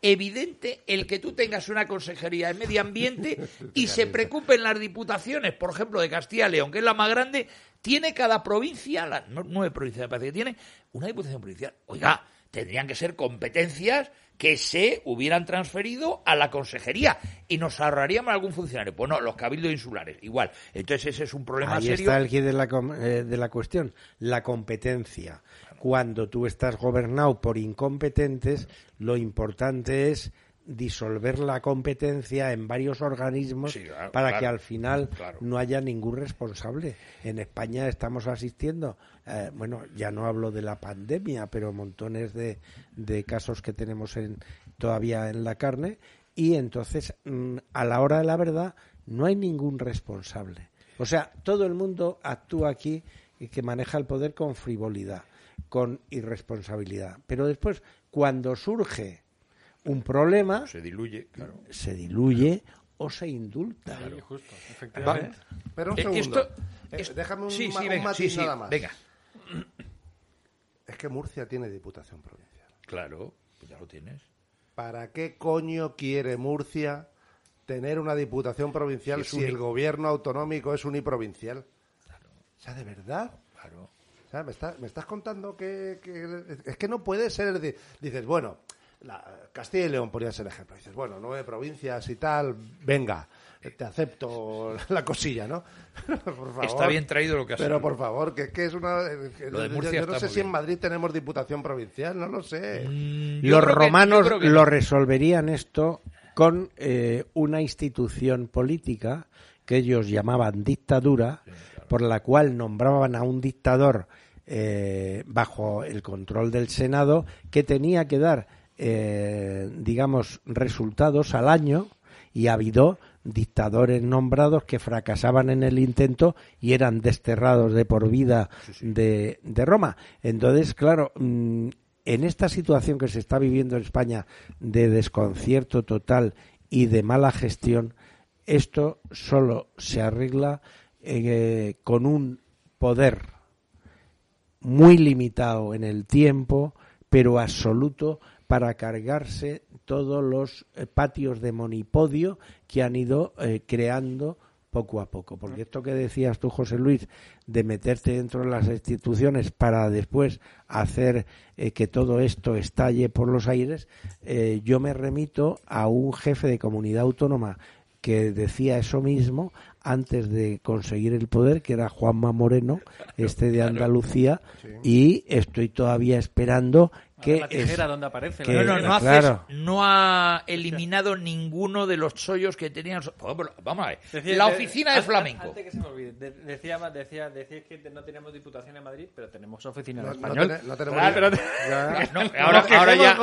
evidente el que tú tengas una consejería de medio ambiente y se preocupen las diputaciones, por ejemplo, de Castilla y León, que es la más grande, tiene cada provincia, las nueve provincias me parece que tiene, una diputación provincial. Oiga, tendrían que ser competencias que se hubieran transferido a la consejería y nos ahorraríamos algún funcionario. Pues no, los cabildos insulares, igual. Entonces ese es un problema Ahí serio. está el de la, eh, de la cuestión, la competencia. Cuando tú estás gobernado por incompetentes, lo importante es disolver la competencia en varios organismos Sí, claro, para claro, que al final claro. no haya ningún responsable. En España estamos asistiendo, eh, bueno, ya no hablo de la pandemia, pero montones de, de casos que tenemos en, todavía en la carne y entonces mm, a la hora de la verdad no hay ningún responsable. O sea, todo el mundo actúa aquí y que maneja el poder con frivolidad, con irresponsabilidad. Pero después, cuando surge un problema, Se diluye, claro. se diluye o se indulta. Sí, justo, efectivamente. Pero un Eh, segundo. esto- Eh, déjame un, sí, ma- sí, un venga, matiz sí, nada más. venga. Es que Murcia tiene diputación provincial. Claro, pues ya lo tienes. ¿Para qué coño quiere Murcia tener una diputación provincial Si el gobierno autonómico es uniprovincial? O sea, ¿de verdad? Claro. O sea, me, está- me estás contando que, que- Es que no puede ser... Dices, bueno, la- Castilla y León podría ser ejemplo. Dices, bueno, nueve provincias y tal, venga, te acepto la cosilla, ¿no? por favor. Está bien traído lo que has Pero por favor, que es que es una... que Lo de yo- Murcia yo, no está sé si en. Madrid tenemos diputación provincial, no lo sé. Mm, Los romanos que lo no. resolverían esto con eh, una institución política que ellos llamaban dictadura, por la cual nombraban a un dictador eh, bajo el control del Senado que tenía que dar, eh, digamos, resultados al año y ha habido dictadores nombrados que fracasaban en el intento y eran desterrados de por vida de, de Roma. Entonces, claro, mm, en esta situación que se está viviendo en España de desconcierto total y de mala gestión, esto solo se arregla eh, con un poder muy limitado en el tiempo, pero absoluto para cargarse todos los eh, patios de monipodio que han ido eh, creando poco a poco. Porque esto que decías tú, José Luis, de meterte dentro de las instituciones para después hacer eh, que todo esto estalle por los aires, eh, yo me remito a un jefe de comunidad autónoma que decía eso mismo antes de conseguir el poder, que era Juanma Moreno, este de Andalucía, y estoy todavía esperando que... la tijera es- donde aparece. que- No, no, no, haces- claro. no ha eliminado ninguno de los chollos que tenían. Vamos a ver. Decía- la de- oficina de antes- flamenco. Antes que se me olvide, de- decía, decía, decía que no tenemos diputación en Madrid, pero tenemos oficina en español. no tenemos Claro, ahora, ya,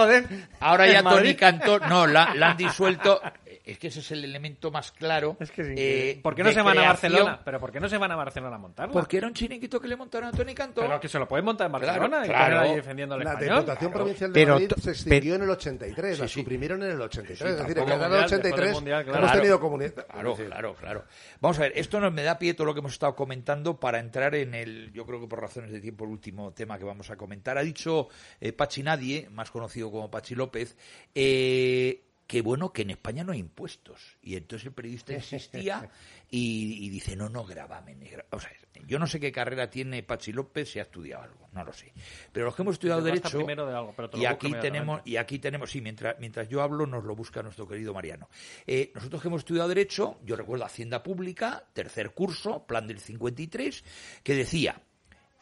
ahora ya Tony. Cantó, no, la, la han disuelto. Es que ese es el elemento más claro. Es que sí. eh, ¿Por qué no de se van a. Barcelona? ¿Pero por qué no se van a Barcelona a montarla? Porque era un chiringuito que le montaron a Tony Cantó. Pero que se lo pueden montar en Claro, Barcelona y claro. ahí defendiendo el La español. Diputación Provincial de Pero Madrid se extinguió en el 83, la Sí, sí. suprimieron en el 83. Sí, es decir, en el mundial, después del 83 mundial, claro. hemos Claro. tenido comunidad. Claro, claro, claro. Vamos a ver, esto nos me da pie todo lo que hemos estado comentando para entrar en el, yo creo que por razones de tiempo, el último tema que vamos a comentar. Ha dicho eh, Pachi Nadie, más conocido como Pachi López, eh, que bueno, que en España no hay impuestos. Y entonces el periodista insistía y, y dice, no, no, gravamen. gra- O sea, yo no sé qué carrera tiene Pachi López, si ha estudiado algo, no lo sé. Pero los que hemos estudiado Derecho... primero de algo, pero te lo y aquí tenemos y aquí tenemos, sí, mientras, mientras yo hablo nos lo busca nuestro querido Mariano. Eh, nosotros que hemos estudiado Derecho, yo recuerdo Hacienda Pública, tercer curso, plan del 53, que decía,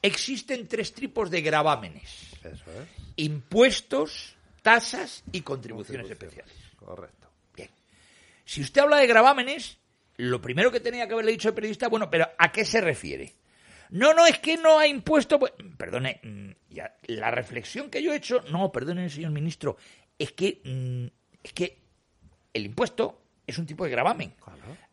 existen tres tipos de gravámenes, Eso es, impuestos, tasas y contribuciones especiales. Correcto. Bien. Si usted habla de gravámenes, lo primero que tenía que haberle dicho al periodista, bueno, pero ¿a qué se refiere? No, no, es que no hay impuesto. pues, perdone, mm, ya, la reflexión que yo he hecho, no, perdone, señor ministro, es que, mm, es que el impuesto es un tipo de gravamen.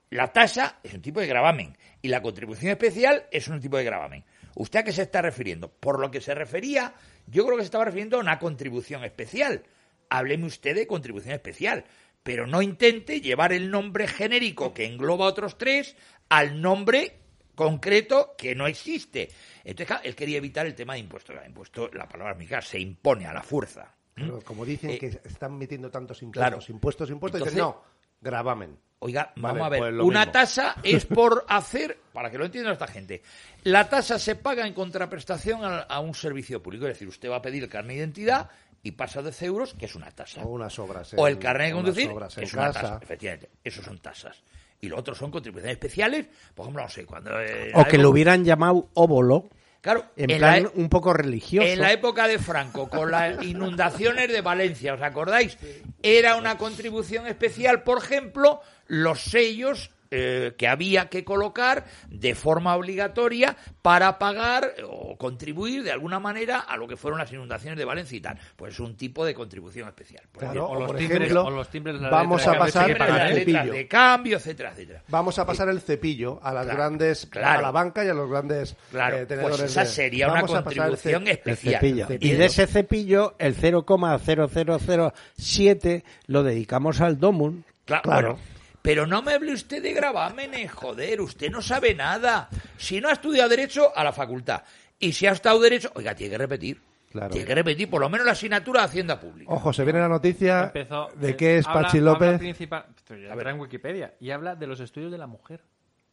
La tasa es un tipo de gravamen y la contribución especial es un tipo de gravamen. ¿Usted a qué se está refiriendo? Por lo que se refería, yo creo que se estaba refiriendo a una contribución especial. Hábleme usted de contribución especial, pero no intente llevar el nombre genérico que engloba otros tres al nombre concreto que no existe. Entonces, claro, él quería evitar el tema de impuestos. El impuesto, la palabra mexicana, se impone a la fuerza. ¿Mm? Pero como dicen Eh, que están metiendo tantos impuestos, claro. impuestos, impuestos, dicen, Entonces- no, gravamen. Oiga, Vale, vamos a ver, pues una tasa es por hacer, para que lo entienda esta gente, la tasa se paga en contraprestación a, a un servicio público, es decir, usted va a pedir el carnet de identidad y pasa 10 euros, que es una tasa. O unas obras. O el carnet de unas conducir, obras en es una casa. tasa, efectivamente, esos son tasas. Y lo otro son contribuciones especiales, por ejemplo, no sé, cuando... eh, O que lo hubieran llamado óbolo. Claro, en, en plan la- un poco religioso. En la época de Franco, con las inundaciones de Valencia, ¿os acordáis? Era una contribución especial, por ejemplo, los sellos eh, que había que colocar de forma obligatoria para pagar o contribuir de alguna manera a lo que fueron las inundaciones de Valencia y tal. Pues es un tipo de contribución especial. Pues, Claro, o o los por timbres- ejemplo, o los timbres de la vamos letra a de pasar letras cepillo. de cambio, etcétera, etcétera. Vamos a pasar el cepillo a las Claro, grandes, claro. a la banca y a los grandes Claro, eh, tenedores pues esa de- sería una Vamos a pasar el contribución ce- el especial. cepillo. Y de ese cepillo, el 0,0007 lo dedicamos al Domun. Claro. Claro. bueno, pero no me hable usted de gravámenes, joder, usted no sabe nada. Si no ha estudiado Derecho, a la facultad. Y si ha estado Derecho, oiga, tiene que repetir. Claro. Tiene que repetir por lo menos la asignatura de Hacienda Pública. Ojo, se viene la noticia Empezó- de qué es habla- Pachi habla López. principal- esto ya está en Wikipedia. Y habla de los estudios de la mujer.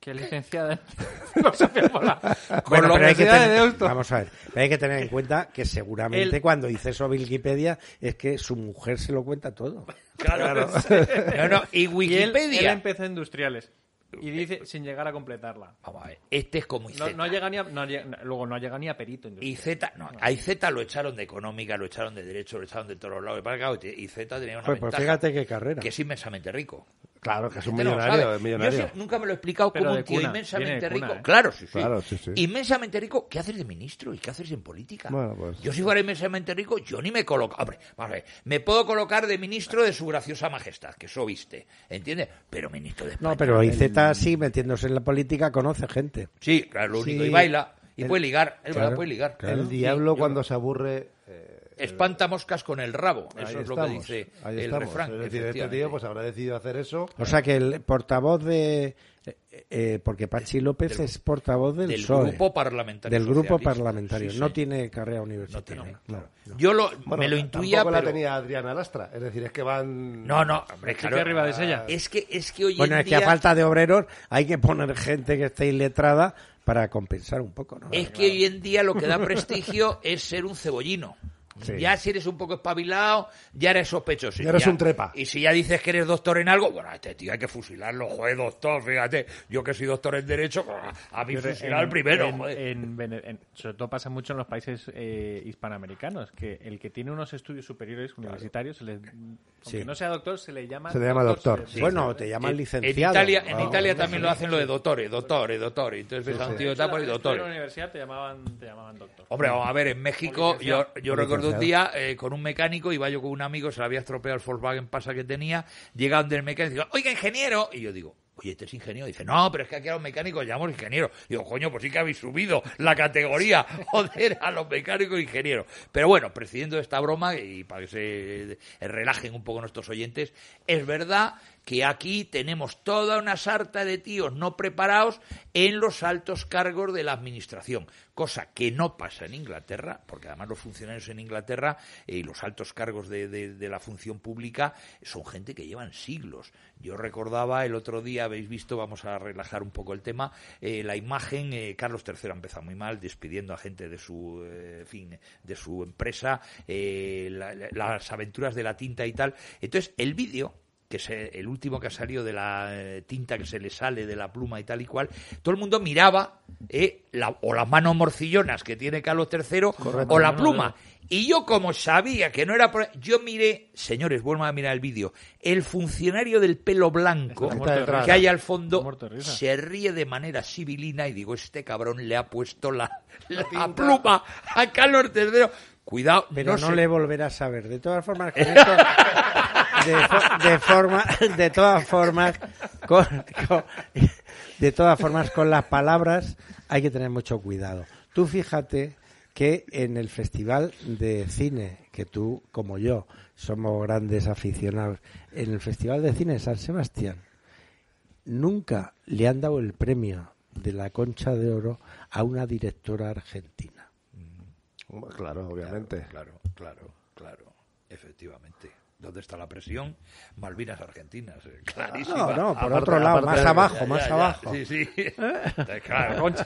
Que licenciada en filosofía. Con Bueno, pero hay que Universidad de tener, Deusto. vamos a ver, pero hay que tener en cuenta que seguramente El- cuando dice eso Wikipedia es que su mujer se lo cuenta todo. Claro. No, no, y Y él, Wikipedia. él empezó industriales. Y dice sin llegar a completarla. Vamos a ver, este es como IZ. No, no llega ni a, no llega- luego no llega ni a perito. Y Z, no, a IZ lo echaron de económica, lo echaron de derecho, lo echaron de todos los lados. Y Z tenía una Joder, pues ventaja, fíjate qué carrera. que es inmensamente rico. Claro, que es un no millonario, es millonario. Yo sí- nunca me lo he explicado Pero como un tío cuna, inmensamente rico. ¿eh? Claro, sí, sí. Claro, sí, sí. Inmensamente rico, ¿qué haces de ministro y qué haces en política? Bueno, pues- Yo si fuera inmensamente rico, yo ni me coloco. Hombre, vamos a ver, me puedo colocar de ministro de su graciosa majestad, que eso viste, ¿entiendes? Pero ministro de España. No, pero IZ sí, metiéndose en la política, conoce gente. Sí, claro, lo único. Sí. Y baila, y El- puede ligar, es verdad, puede ligar. claro. El diablo cuando se aburre. eh, Espanta moscas con el rabo. Eso ahí es lo que dice el estamos. refrán. Es decir, este tío pues habrá decidido hacer eso. O sea que el portavoz de... eh, eh, porque Pachi López es portavoz del, del PSOE, grupo parlamentario. Del grupo parlamentario. Sí, no sí. tiene carrera universitaria. No tiene. claro. Yo lo, Bueno, me lo intuía, tampoco pero... la tenía Adriana Lastra. Es decir, es que van. No, no, hombre, claro. arriba de ella. Es que, es que hoy Bueno, en es que a falta de obreros hay que poner gente que esté iletrada para compensar un poco, ¿no? Es que hoy en día lo que da prestigio es ser un cebollino. Sí. Ya si eres un poco espabilado, ya eres sospechoso. Ya eres un trepa. Y si ya dices que eres doctor en algo, bueno, a este tío hay que fusilarlo, joder, doctor, fíjate. Yo que soy doctor en Derecho, a mí fusilar al primero, en- joder. en Vene- en- sobre todo pasa mucho en los países eh, hispanoamericanos, que el que tiene unos estudios superiores universitarios, se le- aunque Sí. no sea doctor, se le llama Se le llama doctor. se le- Bueno, te llaman En- licenciado. En Italia, en. Italia también lo hacen lo de doctores, doctores, doctores. Entonces ves a un tío y En la universidad te llamaban, te llamaban doctor. Hombre, vamos a ver, en México, yo, yo recuerdo un día eh, con un mecánico, iba yo con un amigo, se le había estropeado el Volkswagen Pasa que tenía, llega donde el mecánico y dice, oiga, ingeniero, y yo digo, oye, este es ingeniero, dice, no, pero es que aquí a los mecánicos llamamos ingeniero. Digo, coño, pues sí que habéis subido la categoría, joder, a los mecánicos ingenieros. Pero bueno, prescindiendo de esta broma, y para que se eh, relajen un poco nuestros oyentes, es verdad que aquí tenemos toda una sarta de tíos no preparados en los altos cargos de la administración, cosa que no pasa en Inglaterra, porque además los funcionarios en Inglaterra eh, y los altos cargos de, de- la función pública son gente que llevan siglos. Yo recordaba el otro día, habéis visto, vamos a relajar un poco el tema, eh, la imagen, eh, Carlos III ha empezado muy mal, despidiendo a gente de su, eh, fin, de su empresa, la- las aventuras de la tinta y tal. Entonces, el vídeo que es el último que ha salido de la eh, tinta que se le sale de la pluma y tal y cual, todo el mundo miraba eh, la- o las manos morcillonas que tiene Carlos III o la pluma. Y yo como sabía que no era por... Yo miré, señores, vuelvan a mirar el vídeo, el funcionario del pelo blanco que hay al fondo se ríe de manera sibilina y digo, este cabrón le ha puesto la, la pluma a Carlos III. Cuidado, Pero no, no, sé. le volverás a ver. De todas formas, con esto, de, fo- de forma, de todas formas, con, con- de todas formas, con las palabras hay que tener mucho cuidado. Tú fíjate que en el festival de cine, que tú como yo somos grandes aficionados, en el festival de cine de San Sebastián, nunca le han dado el premio de la Concha de Oro a una directora argentina. Claro, obviamente. Claro, claro, claro, efectivamente. ¿Dónde está la presión? Malvinas Argentinas, eh, clarísima. No, no, por Aparte- otro lado, aparte más abajo, Ya, más ya, ya, abajo. Sí, sí. Entonces, claro, la concha.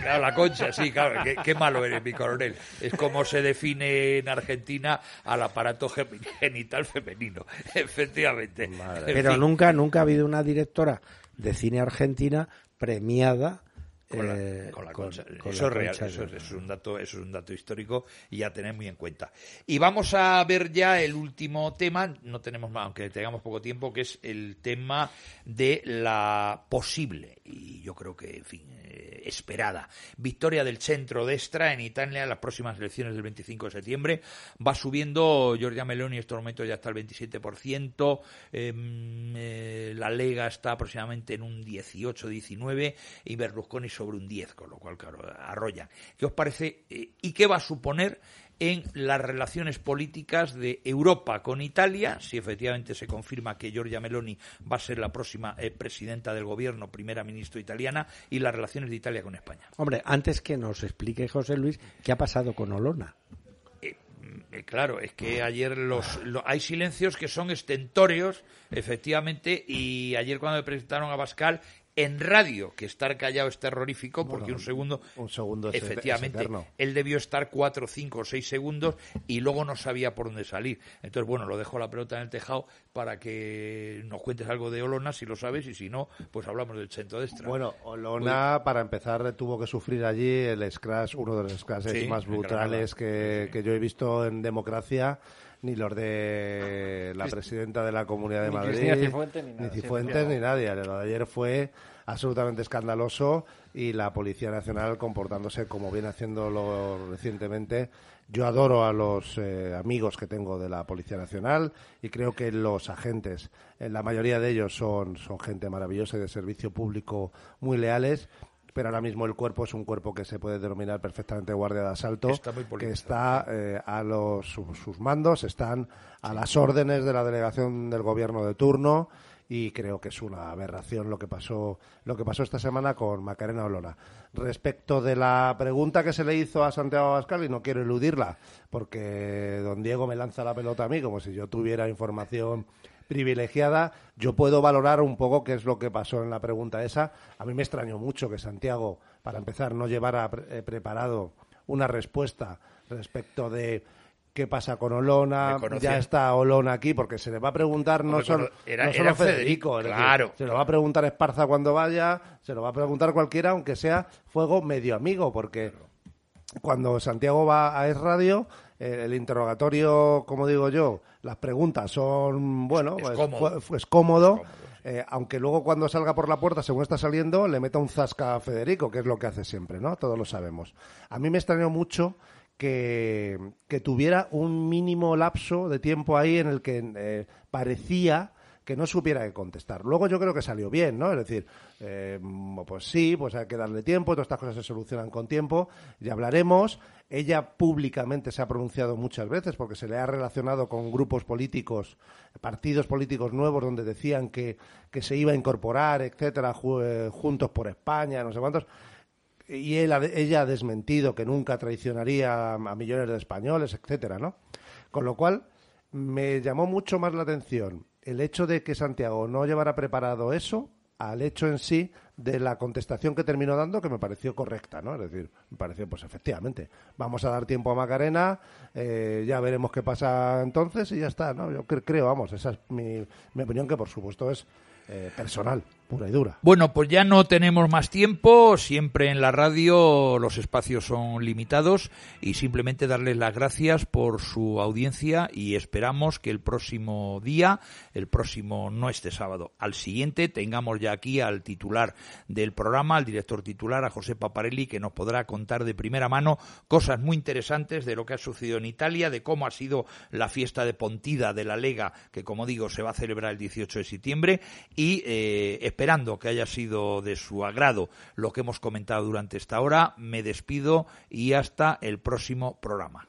claro, la concha, sí, claro. Qué, qué malo eres, mi coronel. Es como se define en Argentina al aparato genital femenino. Efectivamente. En Pero nunca, nunca ha habido una directora de cine argentina premiada eh, eso es real, eso, es un dato, eso es un dato histórico y a tener muy en cuenta. Y vamos a ver ya el último tema, no tenemos más, aunque tengamos poco tiempo, que es el tema de la posible y yo creo que, en fin, eh, esperada victoria del centro destra en Italia en las próximas elecciones del 25 de septiembre. Va subiendo Giorgia Meloni en estos momentos ya está el 27%, em, eh, la Lega está aproximadamente en un 18-19 y Berlusconi sobre un 10, con lo cual, claro, arrolla. ¿Qué os parece eh, y qué va a suponer en las relaciones políticas de Europa con Italia, si efectivamente se confirma que Giorgia Meloni va a ser la próxima eh, presidenta del gobierno, primera ministra italiana, y las relaciones de Italia con España. Hombre, antes que nos explique José Luis qué ha pasado con Olona. Eh, mm, claro, es que ayer los, hay silencios que son estentóreos, efectivamente, y ayer cuando me presentaron a Pascal en radio, que estar callado es terrorífico, porque un segundo, un segundo efectivamente, él debió estar cuatro, cinco o seis segundos y luego no sabía por dónde salir. Entonces, bueno, lo dejo la pelota en el tejado para que nos cuentes algo de Olona, si lo sabes, y si no, pues hablamos del centro de extra. Bueno, Olona, para empezar, tuvo que sufrir allí el scratch, uno de los scratches más brutales que, que yo he visto en democracia ni los de la presidenta de la Comunidad de Madrid, ni Cifuentes, ni, ni, Cifuentes, ni nadie. Lo de ayer fue absolutamente escandaloso y la Policía Nacional comportándose como viene haciéndolo recientemente. Yo adoro a los eh, amigos que tengo de la Policía Nacional y creo que los agentes, eh, la mayoría de ellos son, son gente maravillosa y de servicio público muy leales pero ahora mismo el cuerpo es un cuerpo que se puede denominar perfectamente guardia de asalto, que está eh, a los, sus, mandos, están a las órdenes de la delegación del gobierno de turno y creo que es una aberración lo que pasó lo que pasó esta semana con Macarena Olona. Respecto de la pregunta que se le hizo a Santiago Abascal y no quiero eludirla porque don Diego me lanza la pelota a mí como si yo tuviera información privilegiada, yo puedo valorar un poco qué es lo que pasó en la pregunta esa. A mí me extrañó mucho que Santiago, para empezar, no llevara eh, preparado una respuesta respecto de qué pasa con Olona, ya está Olona aquí, porque se le va a preguntar no, solo, era, Federico, claro. se lo va a preguntar Esparza cuando vaya, se lo va a preguntar cualquiera, aunque sea fuego medio amigo, porque cuando Santiago va a Es Radio, eh, el interrogatorio, como digo yo, las preguntas son, bueno, es pues, cómodo. Eh, aunque luego cuando salga por la puerta, según está saliendo, le meta un zasca a Federico, que es lo que hace siempre, ¿no? Todos lo sabemos. A mí me extrañó mucho que, tuviera un mínimo lapso de tiempo ahí en el que eh, parecía que no supiera qué contestar. Luego yo creo que salió bien, ¿no? Es decir, eh, pues sí, pues hay que darle tiempo, todas estas cosas se solucionan con tiempo, ya hablaremos. Ella públicamente se ha pronunciado muchas veces porque se le ha relacionado con grupos políticos, partidos políticos nuevos donde decían que, que se iba a incorporar, etcétera, eh, juntos por España, no sé cuántos y él, ella ha desmentido que nunca traicionaría a millones de españoles, etcétera, ¿no? Con lo cual me llamó mucho más la atención el hecho de que Santiago no llevara preparado eso al hecho en sí de la contestación que terminó dando, que me pareció correcta, ¿no? Es decir, me pareció, pues efectivamente, vamos a dar tiempo a Macarena, eh, ya veremos qué pasa entonces y ya está, ¿no? Yo creo, vamos, esa es mi, mi opinión, que por supuesto es eh, personal, Bueno, pues ya no tenemos más tiempo, siempre en la radio los espacios son limitados y simplemente darles las gracias por su audiencia y esperamos que el próximo día, el próximo, no este sábado, al siguiente, tengamos ya aquí al titular del programa, al director titular, a José Paparelli, que nos podrá contar de primera mano cosas muy interesantes de lo que ha sucedido en Italia, de cómo ha sido la fiesta de Pontida de la Lega, que como digo se va a celebrar el 18 de septiembre y eh, esperando que haya sido de su agrado lo que hemos comentado durante esta hora, me despido y hasta el próximo programa.